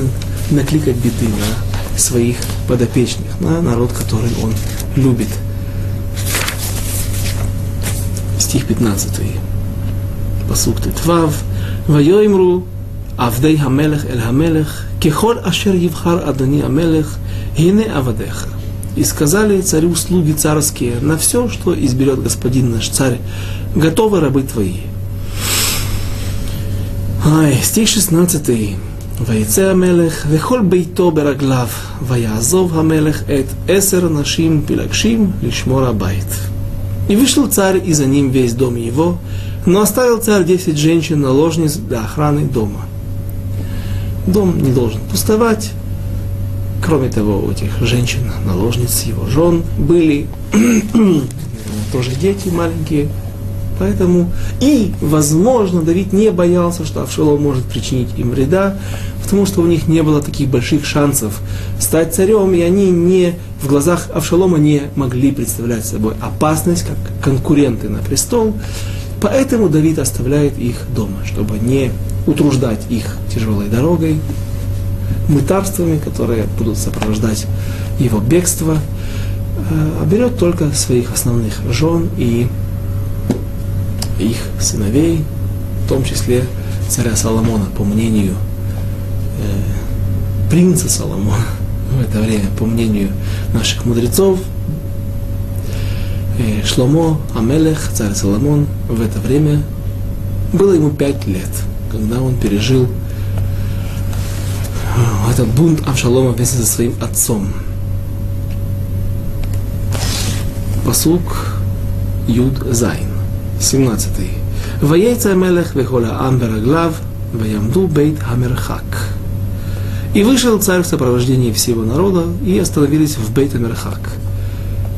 накликать беды на своих подопечных, на народ, который он любит Стих 15. Посук Тетвав. ויאמרו עבדי המלך אל המלך, ככל אשר יבחר אדוני המלך, הנה עבדיך. И сказали царю слуги царские, на все, что изберет господин наш царь, готовы рабы твои. Ай, стих 16. ויצא המלך וכל ביתו ברגליו, ויעזוב המלך את עשר נשים פלגשים לשמור הבית. И вышел царь, и за ним весь дом его, но оставил царь десять женщин-наложниц для охраны дома. Дом не должен пустовать. Кроме того, у этих женщин-наложниц, его жен, были тоже дети маленькие, Поэтому и, возможно, Давид не боялся, что Авшалом может причинить им вреда, потому что у них не было таких больших шансов стать царем, и они не, в глазах Авшалома не могли представлять собой опасность, как конкуренты на престол. Поэтому Давид оставляет их дома, чтобы не утруждать их тяжелой дорогой, мытарствами, которые будут сопровождать его бегство, а берет только своих основных жен и их сыновей, в том числе царя Соломона, по мнению э, принца Соломона в это время, по мнению наших мудрецов, э, Шломо Амелех, царь Соломон, в это время было ему пять лет, когда он пережил э, этот бунт Авшалома вместе со своим отцом. Посук Юд Зайн. 17. Ваейца Мелех вехоля Амбераглав, ваямду бейт Хамерхак. И вышел царь в сопровождении всего народа и остановились в бейт Амерхак.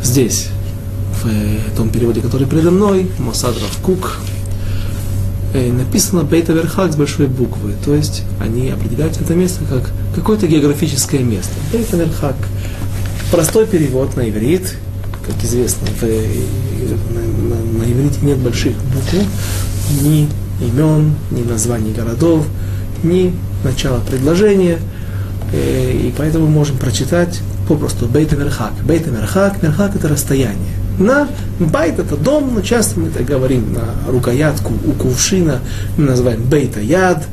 Здесь, в том переводе, который передо мной, Мосадров Кук, написано Бейт Аверхак с большой буквы. То есть они определяют это место как какое-то географическое место. Бейт Аверхак. Простой перевод на иврит, как известно, в, на, на, на иврите нет больших букв, ни имен, ни названий городов, ни начала предложения, э, и поэтому можем прочитать попросту Бейт Мерхак. Бейт Мерхак, Мерхак это расстояние. На Байт это дом, но часто мы это говорим на рукоятку у кувшина, мы называем Бейта Яд,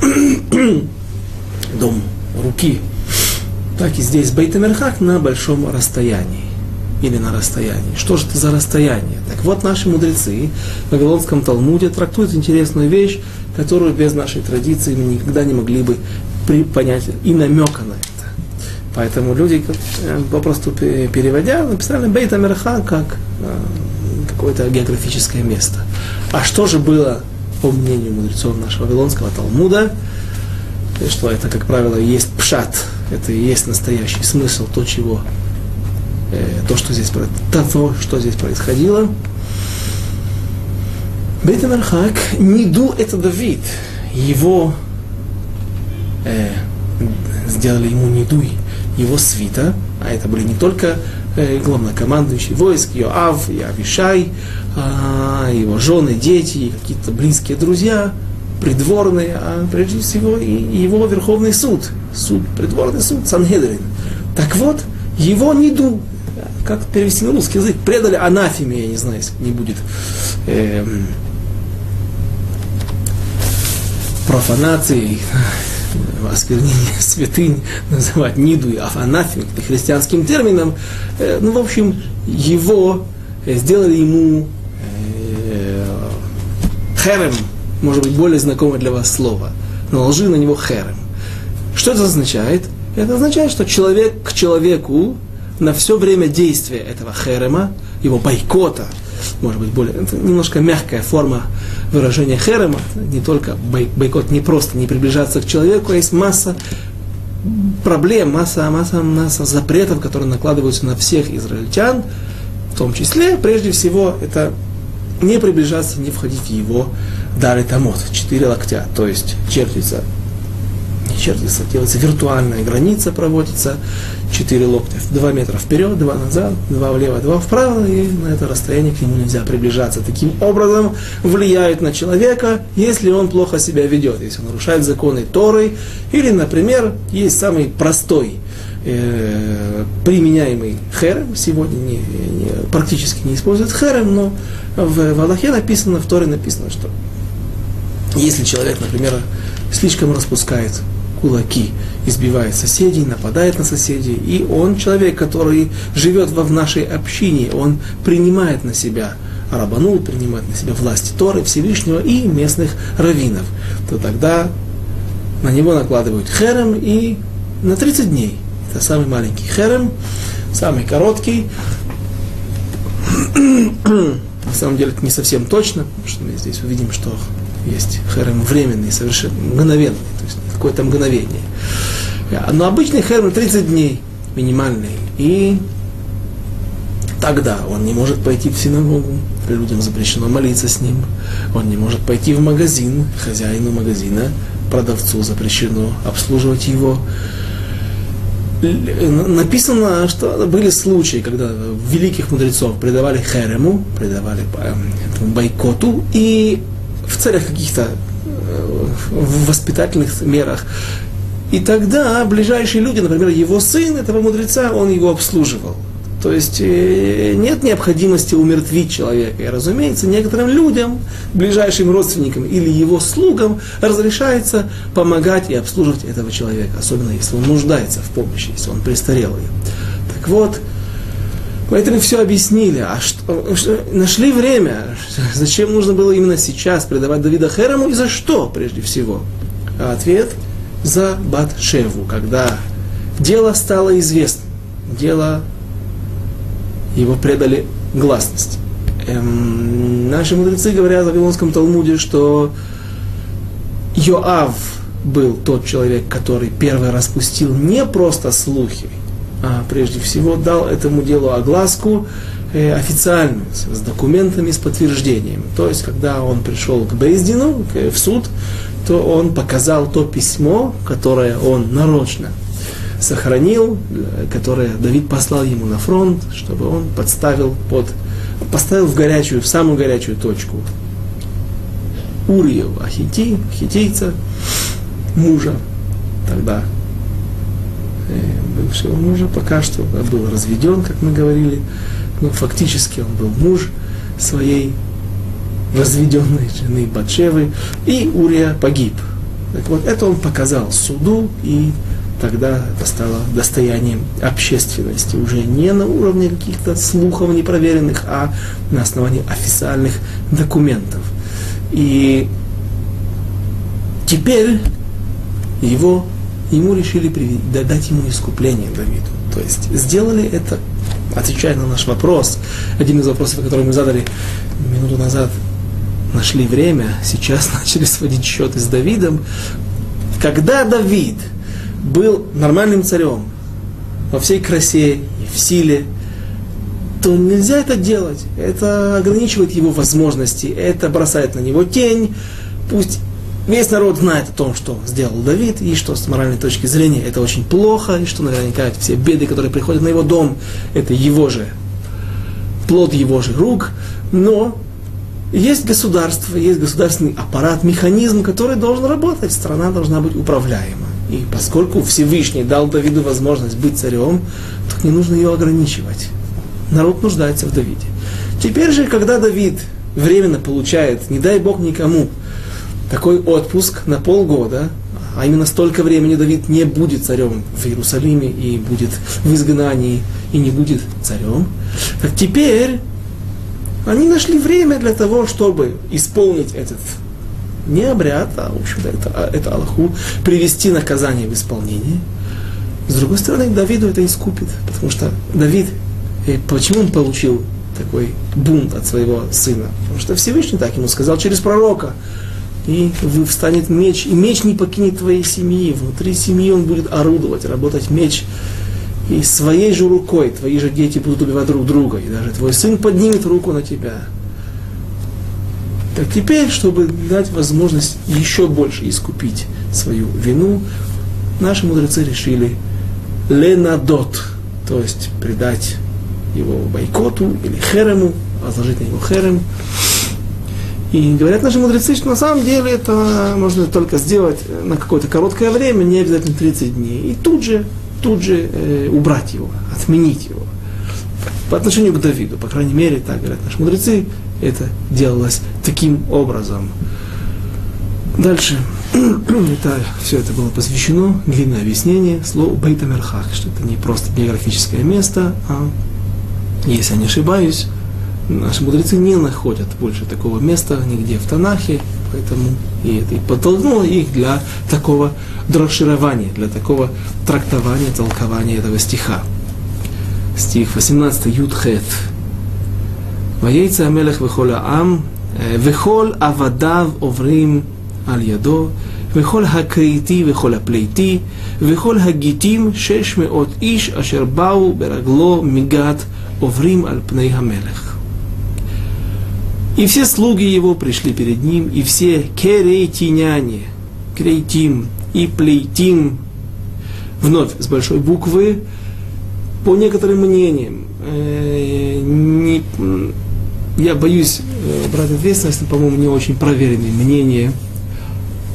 дом руки. Так и здесь Бейт Мерхак на большом расстоянии или на расстоянии. Что же это за расстояние? Так вот, наши мудрецы в Вавилонском Талмуде трактуют интересную вещь, которую без нашей традиции мы никогда не могли бы понять и намека на это. Поэтому люди, э, попросту переводя, написали Бейта Мерха как э, какое-то географическое место. А что же было, по мнению мудрецов нашего Вавилонского Талмуда, что это, как правило, есть пшат, это и есть настоящий смысл, то, чего то, что здесь, то, что здесь происходило. Бейтен Архак, Ниду это Давид. Его э, сделали ему Нидуй, его свита, а это были не только э, главнокомандующий войск, Йоав и Авишай, а его жены, дети какие-то близкие друзья, придворные, а прежде всего и его Верховный суд, суд, придворный суд, Сангедрин. Так вот, его Ниду, как перевести на русский язык, предали анафеме, я не знаю, если не будет э, профанации, осквернение святынь, называть ниду и анафемой, христианским термином. Э, ну, в общем, его сделали ему э, херем, может быть, более знакомое для вас слово, наложили на него херем. Что это означает? Это означает, что человек к человеку на все время действия этого херема, его бойкота, может быть, более, это немножко мягкая форма выражения херема, не только бойкот, не просто не приближаться к человеку, а есть масса проблем, масса, масса, масса запретов, которые накладываются на всех израильтян, в том числе, прежде всего, это не приближаться, не входить в его дары тамот, четыре локтя, то есть чертится чертится, делается виртуальная граница, проводится. 4 локтя, 2 метра вперед, 2 назад, 2 влево, 2 вправо, и на это расстояние к нему нельзя приближаться. Таким образом влияют на человека, если он плохо себя ведет, если он нарушает законы Торы, или, например, есть самый простой э, применяемый херем, сегодня не, не, практически не используют херем, но в, в Аллахе написано, в Торе написано, что если человек, например, слишком распускает кулаки, избивает соседей, нападает на соседей. И он человек, который живет в нашей общине, он принимает на себя рабану, принимает на себя власти Торы, Всевышнего и местных раввинов, то тогда на него накладывают херем и на 30 дней. Это самый маленький херем, самый короткий. На самом деле это не совсем точно, потому что мы здесь увидим, что есть херем временный, совершенно мгновенный, то есть какое-то мгновение. Но обычный херем 30 дней минимальный. И тогда он не может пойти в синагогу, людям запрещено молиться с ним. Он не может пойти в магазин, хозяину магазина, продавцу запрещено обслуживать его. Написано, что были случаи, когда великих мудрецов предавали херему, предавали эм, бойкоту, и в целях каких-то э, воспитательных мерах. И тогда ближайшие люди, например, его сын, этого мудреца, он его обслуживал. То есть э, нет необходимости умертвить человека. И, разумеется, некоторым людям, ближайшим родственникам или его слугам разрешается помогать и обслуживать этого человека, особенно если он нуждается в помощи, если он престарелый. Так вот, Поэтому все объяснили. А что, что, нашли время. Зачем нужно было именно сейчас предавать Давида Херему и за что, прежде всего? А ответ – за Батшеву, когда дело стало известно, дело его предали гласность. Эм, наши мудрецы говорят в Вавилонском Талмуде, что Йоав был тот человек, который первый распустил не просто слухи, прежде всего дал этому делу огласку э, официальную, с документами, с подтверждением. То есть, когда он пришел к Бейздину, к, в суд, то он показал то письмо, которое он нарочно сохранил, э, которое Давид послал ему на фронт, чтобы он подставил под, поставил в горячую, в самую горячую точку Урию, Ахити, хитийца, мужа тогда Э, бывшего мужа, пока что был разведен, как мы говорили, но фактически он был муж своей разведенной жены Батшевы, и Урия погиб. Так вот, это он показал суду, и тогда это стало достоянием общественности, уже не на уровне каких-то слухов непроверенных, а на основании официальных документов. И теперь его ему решили дать ему искупление Давиду. То есть сделали это, отвечая на наш вопрос, один из вопросов, который мы задали минуту назад, нашли время, сейчас начали сводить счеты с Давидом. Когда Давид был нормальным царем, во всей красе и в силе, то нельзя это делать. Это ограничивает его возможности, это бросает на него тень. Пусть Весь народ знает о том, что сделал Давид, и что с моральной точки зрения это очень плохо, и что наверняка все беды, которые приходят на его дом, это его же, плод его же рук. Но есть государство, есть государственный аппарат, механизм, который должен работать, страна должна быть управляема. И поскольку Всевышний дал Давиду возможность быть царем, то не нужно ее ограничивать. Народ нуждается в Давиде. Теперь же, когда Давид временно получает, не дай Бог никому, такой отпуск на полгода, а именно столько времени Давид не будет царем в Иерусалиме и будет в изгнании и не будет царем. Так теперь Они нашли время для того, чтобы исполнить этот не обряд, а, в общем-то, это, а, это Аллаху, привести наказание в исполнение. С другой стороны, Давиду это искупит, потому что Давид, э, почему он получил такой бунт от своего сына? Потому что Всевышний так ему сказал через пророка, и встанет меч, и меч не покинет твоей семьи, внутри семьи он будет орудовать, работать меч, и своей же рукой твои же дети будут убивать друг друга, и даже твой сын поднимет руку на тебя. Так теперь, чтобы дать возможность еще больше искупить свою вину, наши мудрецы решили ленадот, то есть предать его бойкоту или херему, возложить на него херем. И говорят наши мудрецы, что на самом деле это можно только сделать на какое-то короткое время, не обязательно 30 дней. И тут же, тут же э, убрать его, отменить его. По отношению к Давиду, по крайней мере, так говорят наши мудрецы, это делалось таким образом. Дальше. это, все это было посвящено, длинное объяснение, слову Бейтамерхах, что это не просто географическое место, а, если я не ошибаюсь, наши мудрецы не находят больше такого места нигде в Танахе, поэтому и это и подтолкнуло их для такого дроширования, для такого трактования, толкования этого стиха. Стих 18, Юдхет. ויצא המלך וכל העם, וכל עבדיו עוברים על ידו, וכל הכרתי וכל הפליטי, וכל הגיטים שש מאות איש אשר באו ברגלו מגת עוברים על פני המלך. И все слуги его пришли перед ним, и все керейтиняне, крейтим и плейтим, вновь с большой буквы, по некоторым мнениям, э, не, я боюсь э, брать ответственность, но, по-моему, не очень проверенные мнения.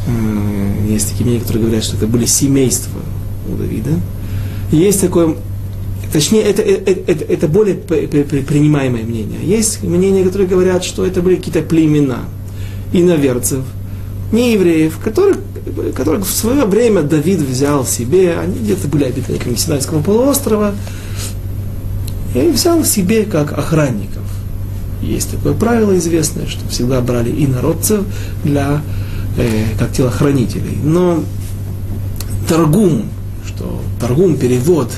Э, есть такие мнения, которые говорят, что это были семейства у Давида. Есть такое, точнее, это, это, это, это более принимаемое мнение. Есть мнения, которые говорят, что это были какие-то племена иноверцев, не евреев, которых, которых в свое время Давид взял себе, они где-то были обитателями Синайского полуострова, и взял себе как охранников. Есть такое правило известное, что всегда брали и народцев для, э, как телохранителей. Но торгум, что торгум, перевод,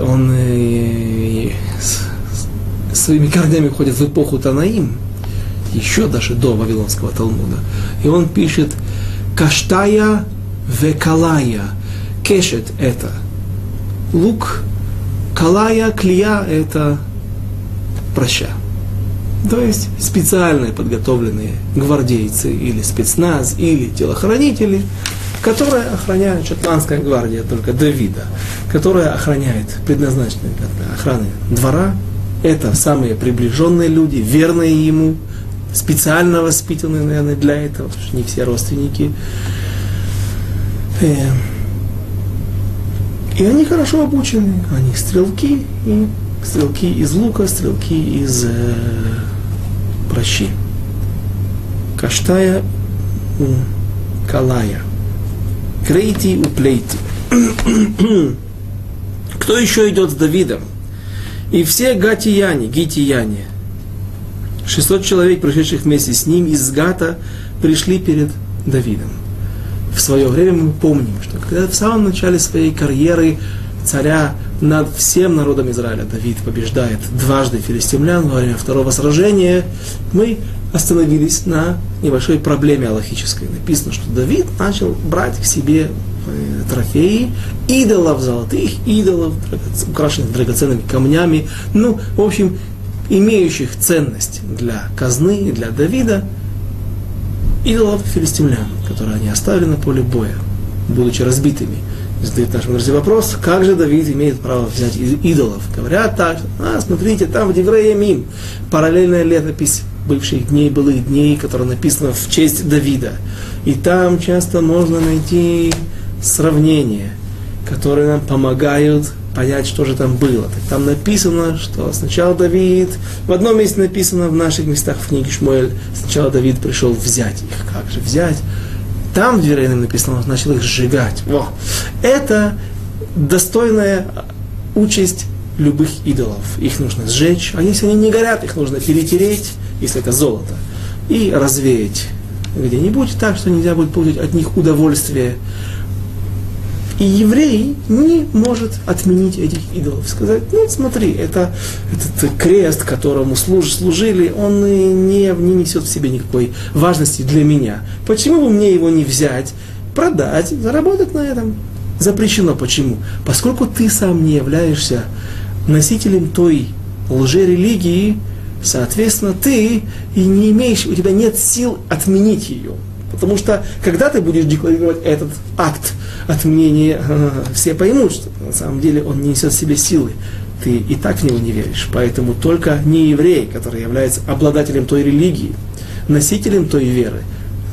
он э, с, своими корнями ходит в эпоху Танаим, еще даже до Вавилонского Талмуда. И он пишет «Каштая векалая». Кешет – это лук, калая, клея – это проща. То есть специальные подготовленные гвардейцы или спецназ, или телохранители, которые охраняют шотландская гвардия только Давида, которая охраняет, предназначенные для охраны двора. Это самые приближенные люди, верные ему, специально воспитанные, наверное, для этого, потому что не все родственники. Э, и они хорошо обучены, они стрелки, и стрелки из лука, стрелки из э, прощи. Каштая Калая. Крейти у Плейти. Кто еще идет с Давидом? И все гатияне, гитияне, 600 человек, пришедших вместе с ним из Гата, пришли перед Давидом. В свое время мы помним, что когда в самом начале своей карьеры царя над всем народом Израиля Давид побеждает дважды филистимлян во время второго сражения, мы остановились на небольшой проблеме аллахической. Написано, что Давид начал брать к себе э, трофеи идолов золотых, идолов, украшенных драгоценными камнями, ну, в общем, имеющих ценность для казны и для Давида, идолов филистимлян, которые они оставили на поле боя, будучи разбитыми – задают нашему друзья вопрос, как же Давид имеет право взять идолов. Говорят так, а, смотрите, там в Деврея параллельная летопись бывших дней, былых дней, которая написана в честь Давида. И там часто можно найти сравнения, которые нам помогают понять, что же там было. Так там написано, что сначала Давид, в одном месте написано в наших местах в книге Шмуэль, сначала Давид пришел взять их. Как же взять? Там в Дверейном написано, он начал их сжигать. Во. Это достойная участь любых идолов. Их нужно сжечь, а если они не горят, их нужно перетереть, если это золото, и развеять где-нибудь так, что нельзя будет получить от них удовольствие. И еврей не может отменить этих идолов. Сказать, ну смотри, это, этот крест, которому служ, служили, он не, не несет в себе никакой важности для меня. Почему бы мне его не взять, продать, заработать на этом? Запрещено. Почему? Поскольку ты сам не являешься носителем той лжерелигии, соответственно, ты и не имеешь, у тебя нет сил отменить ее. Потому что, когда ты будешь декларировать этот акт отменения, все поймут, что на самом деле он не несет в себе силы. Ты и так в него не веришь. Поэтому только не еврей, который является обладателем той религии, носителем той веры,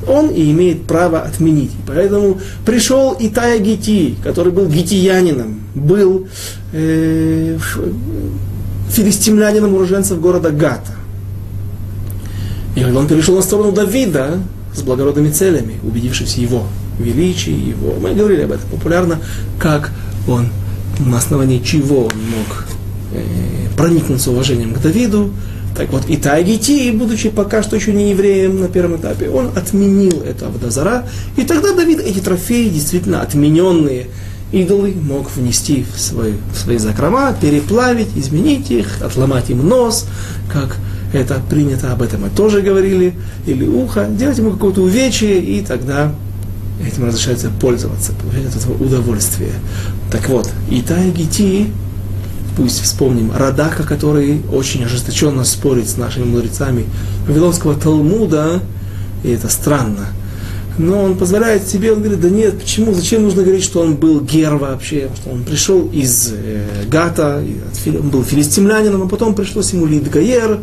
он и имеет право отменить. Поэтому пришел Итая Гити, который был гитиянином, был э, филистимлянином уроженцев города Гата. И он перешел на сторону Давида с благородными целями, убедившись в его величии, его, мы говорили об этом популярно, как он, на основании чего он мог э, проникнуться уважением к Давиду, так вот, и Тагити, будучи пока что еще не евреем на первом этапе, он отменил это Авдазара, и тогда Давид эти трофеи, действительно отмененные идолы, мог внести в, свой, в свои закрома, переплавить, изменить их, отломать им нос, как это принято, об этом мы тоже говорили, или ухо, делать ему какое-то увечье, и тогда этим разрешается пользоваться, получать от этого удовольствие. Так вот, и Тайгити, пусть вспомним Радака, который очень ожесточенно спорит с нашими мудрецами Вавилонского Талмуда, и это странно. Но он позволяет себе, он говорит, да нет, почему, зачем нужно говорить, что он был гер вообще, что он пришел из э, Гата, он был филистимлянином, а потом пришлось ему Лидгаер,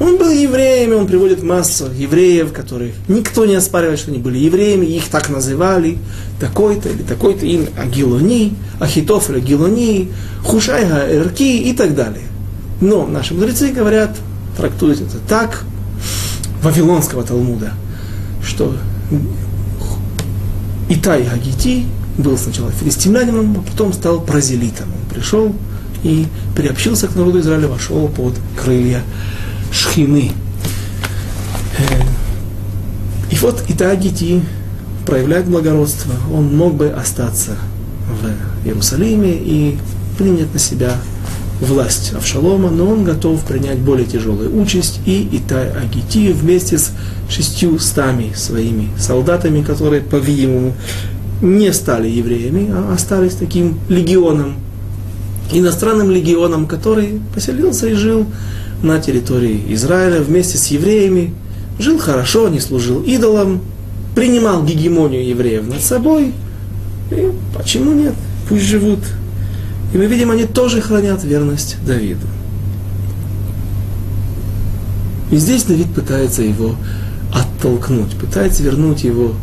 он был евреем, он приводит массу евреев, которых никто не оспаривает, что они были евреями, их так называли, такой-то или такой-то им Агилони, Ахитоф или Агилони, Хушайга Эрки и так далее. Но наши мудрецы говорят, трактуют это так, Вавилонского Талмуда, что Итай Агити был сначала филистимлянином, а потом стал празелитом. Он пришел и приобщился к народу Израиля, вошел под крылья шхины. Э, и вот Итагити проявляет благородство. Он мог бы остаться в Иерусалиме и принять на себя власть Авшалома, но он готов принять более тяжелую участь, и Итай Агити вместе с шестью стами своими солдатами, которые, по-видимому, не стали евреями, а остались таким легионом, иностранным легионом, который поселился и жил на территории Израиля вместе с евреями, жил хорошо, не служил идолам, принимал гегемонию евреев над собой. И почему нет? Пусть живут. И мы видим, они тоже хранят верность Давиду. И здесь Давид пытается его оттолкнуть, пытается вернуть его.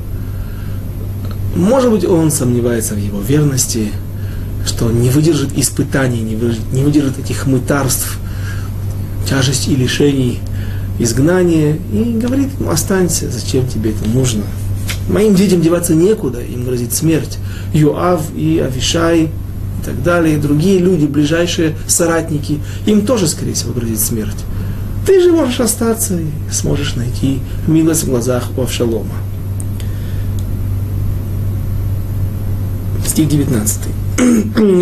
Может быть, он сомневается в его верности, что не выдержит испытаний, не выдержит, не выдержит этих мытарств, тяжести и лишений изгнания, и говорит, ну, останься, зачем тебе это нужно? Моим детям деваться некуда, им грозит смерть. Юав и Авишай и так далее, и другие люди, ближайшие соратники, им тоже, скорее всего, грозит смерть. Ты же можешь остаться и сможешь найти милость в глазах у Авшалома. Стих 19.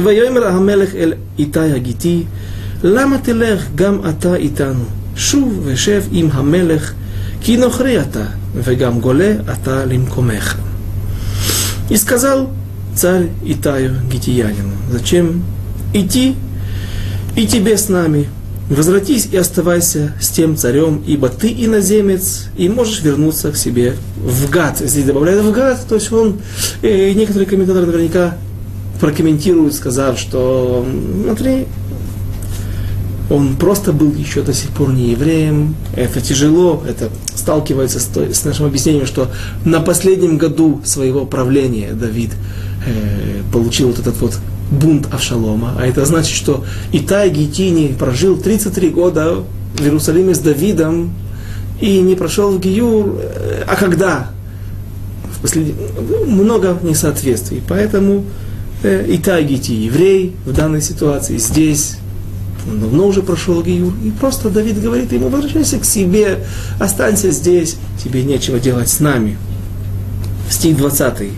Вайомер Ахамелех эль Итай Агити למה תלך גם אתה איתנו? שוב ושב עם המלך, כי נוכרי אתה, וגם גולה אתה למקומך. И сказал царь Итаю Гитиянину, зачем идти и тебе с нами, возвратись и оставайся с тем царем, ибо ты иноземец, и можешь вернуться к себе в гад. Здесь добавляет в гад, то есть он, и некоторые комментаторы наверняка прокомментируют, сказав, что, смотри, он просто был еще до сих пор не евреем. Это тяжело, это сталкивается с, той, с нашим объяснением, что на последнем году своего правления Давид э, получил вот этот вот бунт Авшалома. А это значит, что Итай Гитини прожил 33 года в Иерусалиме с Давидом и не прошел в Гиюр. Э, а когда? В послед... Много несоответствий. Поэтому э, Итай Гити еврей в данной ситуации здесь он давно уже прошел Гиюр, и просто Давид говорит ему, возвращайся к себе, останься здесь, тебе нечего делать с нами. Стих 20.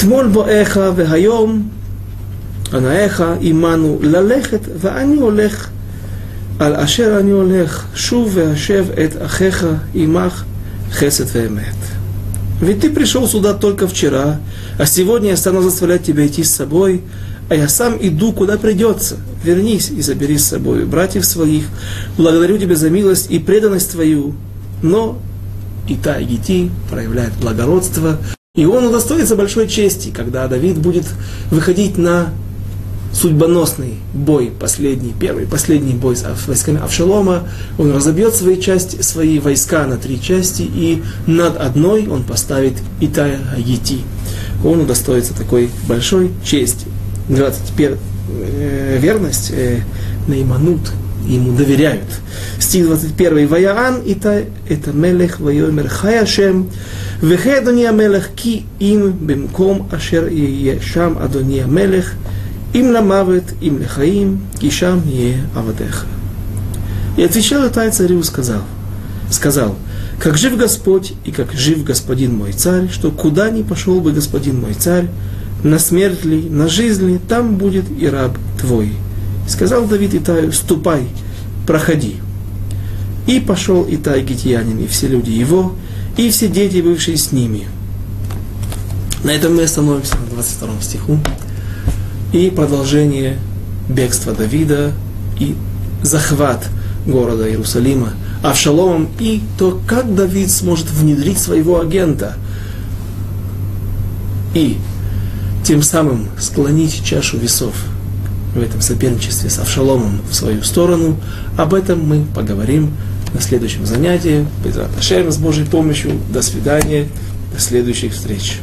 תמול בואך והיום הנאיך עמנו ללכת ואני הולך על אשר אני הולך שוב והשב את אחיך עמך хесед веемет. Ведь ты пришел сюда только вчера, а сегодня я стану заставлять тебя идти с собой, а я сам иду, куда придется. Вернись и забери с собой братьев своих. Благодарю тебя за милость и преданность твою. Но и та, и Гити проявляет благородство, и он удостоится большой чести, когда Давид будет выходить на судьбоносный бой, последний, первый, последний бой с войсками Авшалома, он разобьет свои, части, свои войска на три части, и над одной он поставит Итая Агити. Он удостоится такой большой чести называется теперь э, верность, э, наиманут, ему доверяют. Стих 21. Ваяан это, это мелех вайомер хаяшем, вехе адония мелех ки ин бемком ашер ие шам адония мелех, им ламавет, им лехаим, ки шам е авадеха. И отвечал Итай царю, сказал, сказал, как жив Господь и как жив господин мой царь, что куда ни пошел бы господин мой царь, на смерть ли, на жизнь ли, там будет и раб твой. Сказал Давид Итаю, ступай, проходи. И пошел Итай гитиянин, и все люди его, и все дети, бывшие с ними. На этом мы остановимся, на 22 стиху и продолжение бегства Давида и захват города Иерусалима Авшаломом и то, как Давид сможет внедрить своего агента и тем самым склонить чашу весов в этом соперничестве с Авшаломом в свою сторону. Об этом мы поговорим на следующем занятии. Без с Божьей помощью. До свидания. До следующих встреч.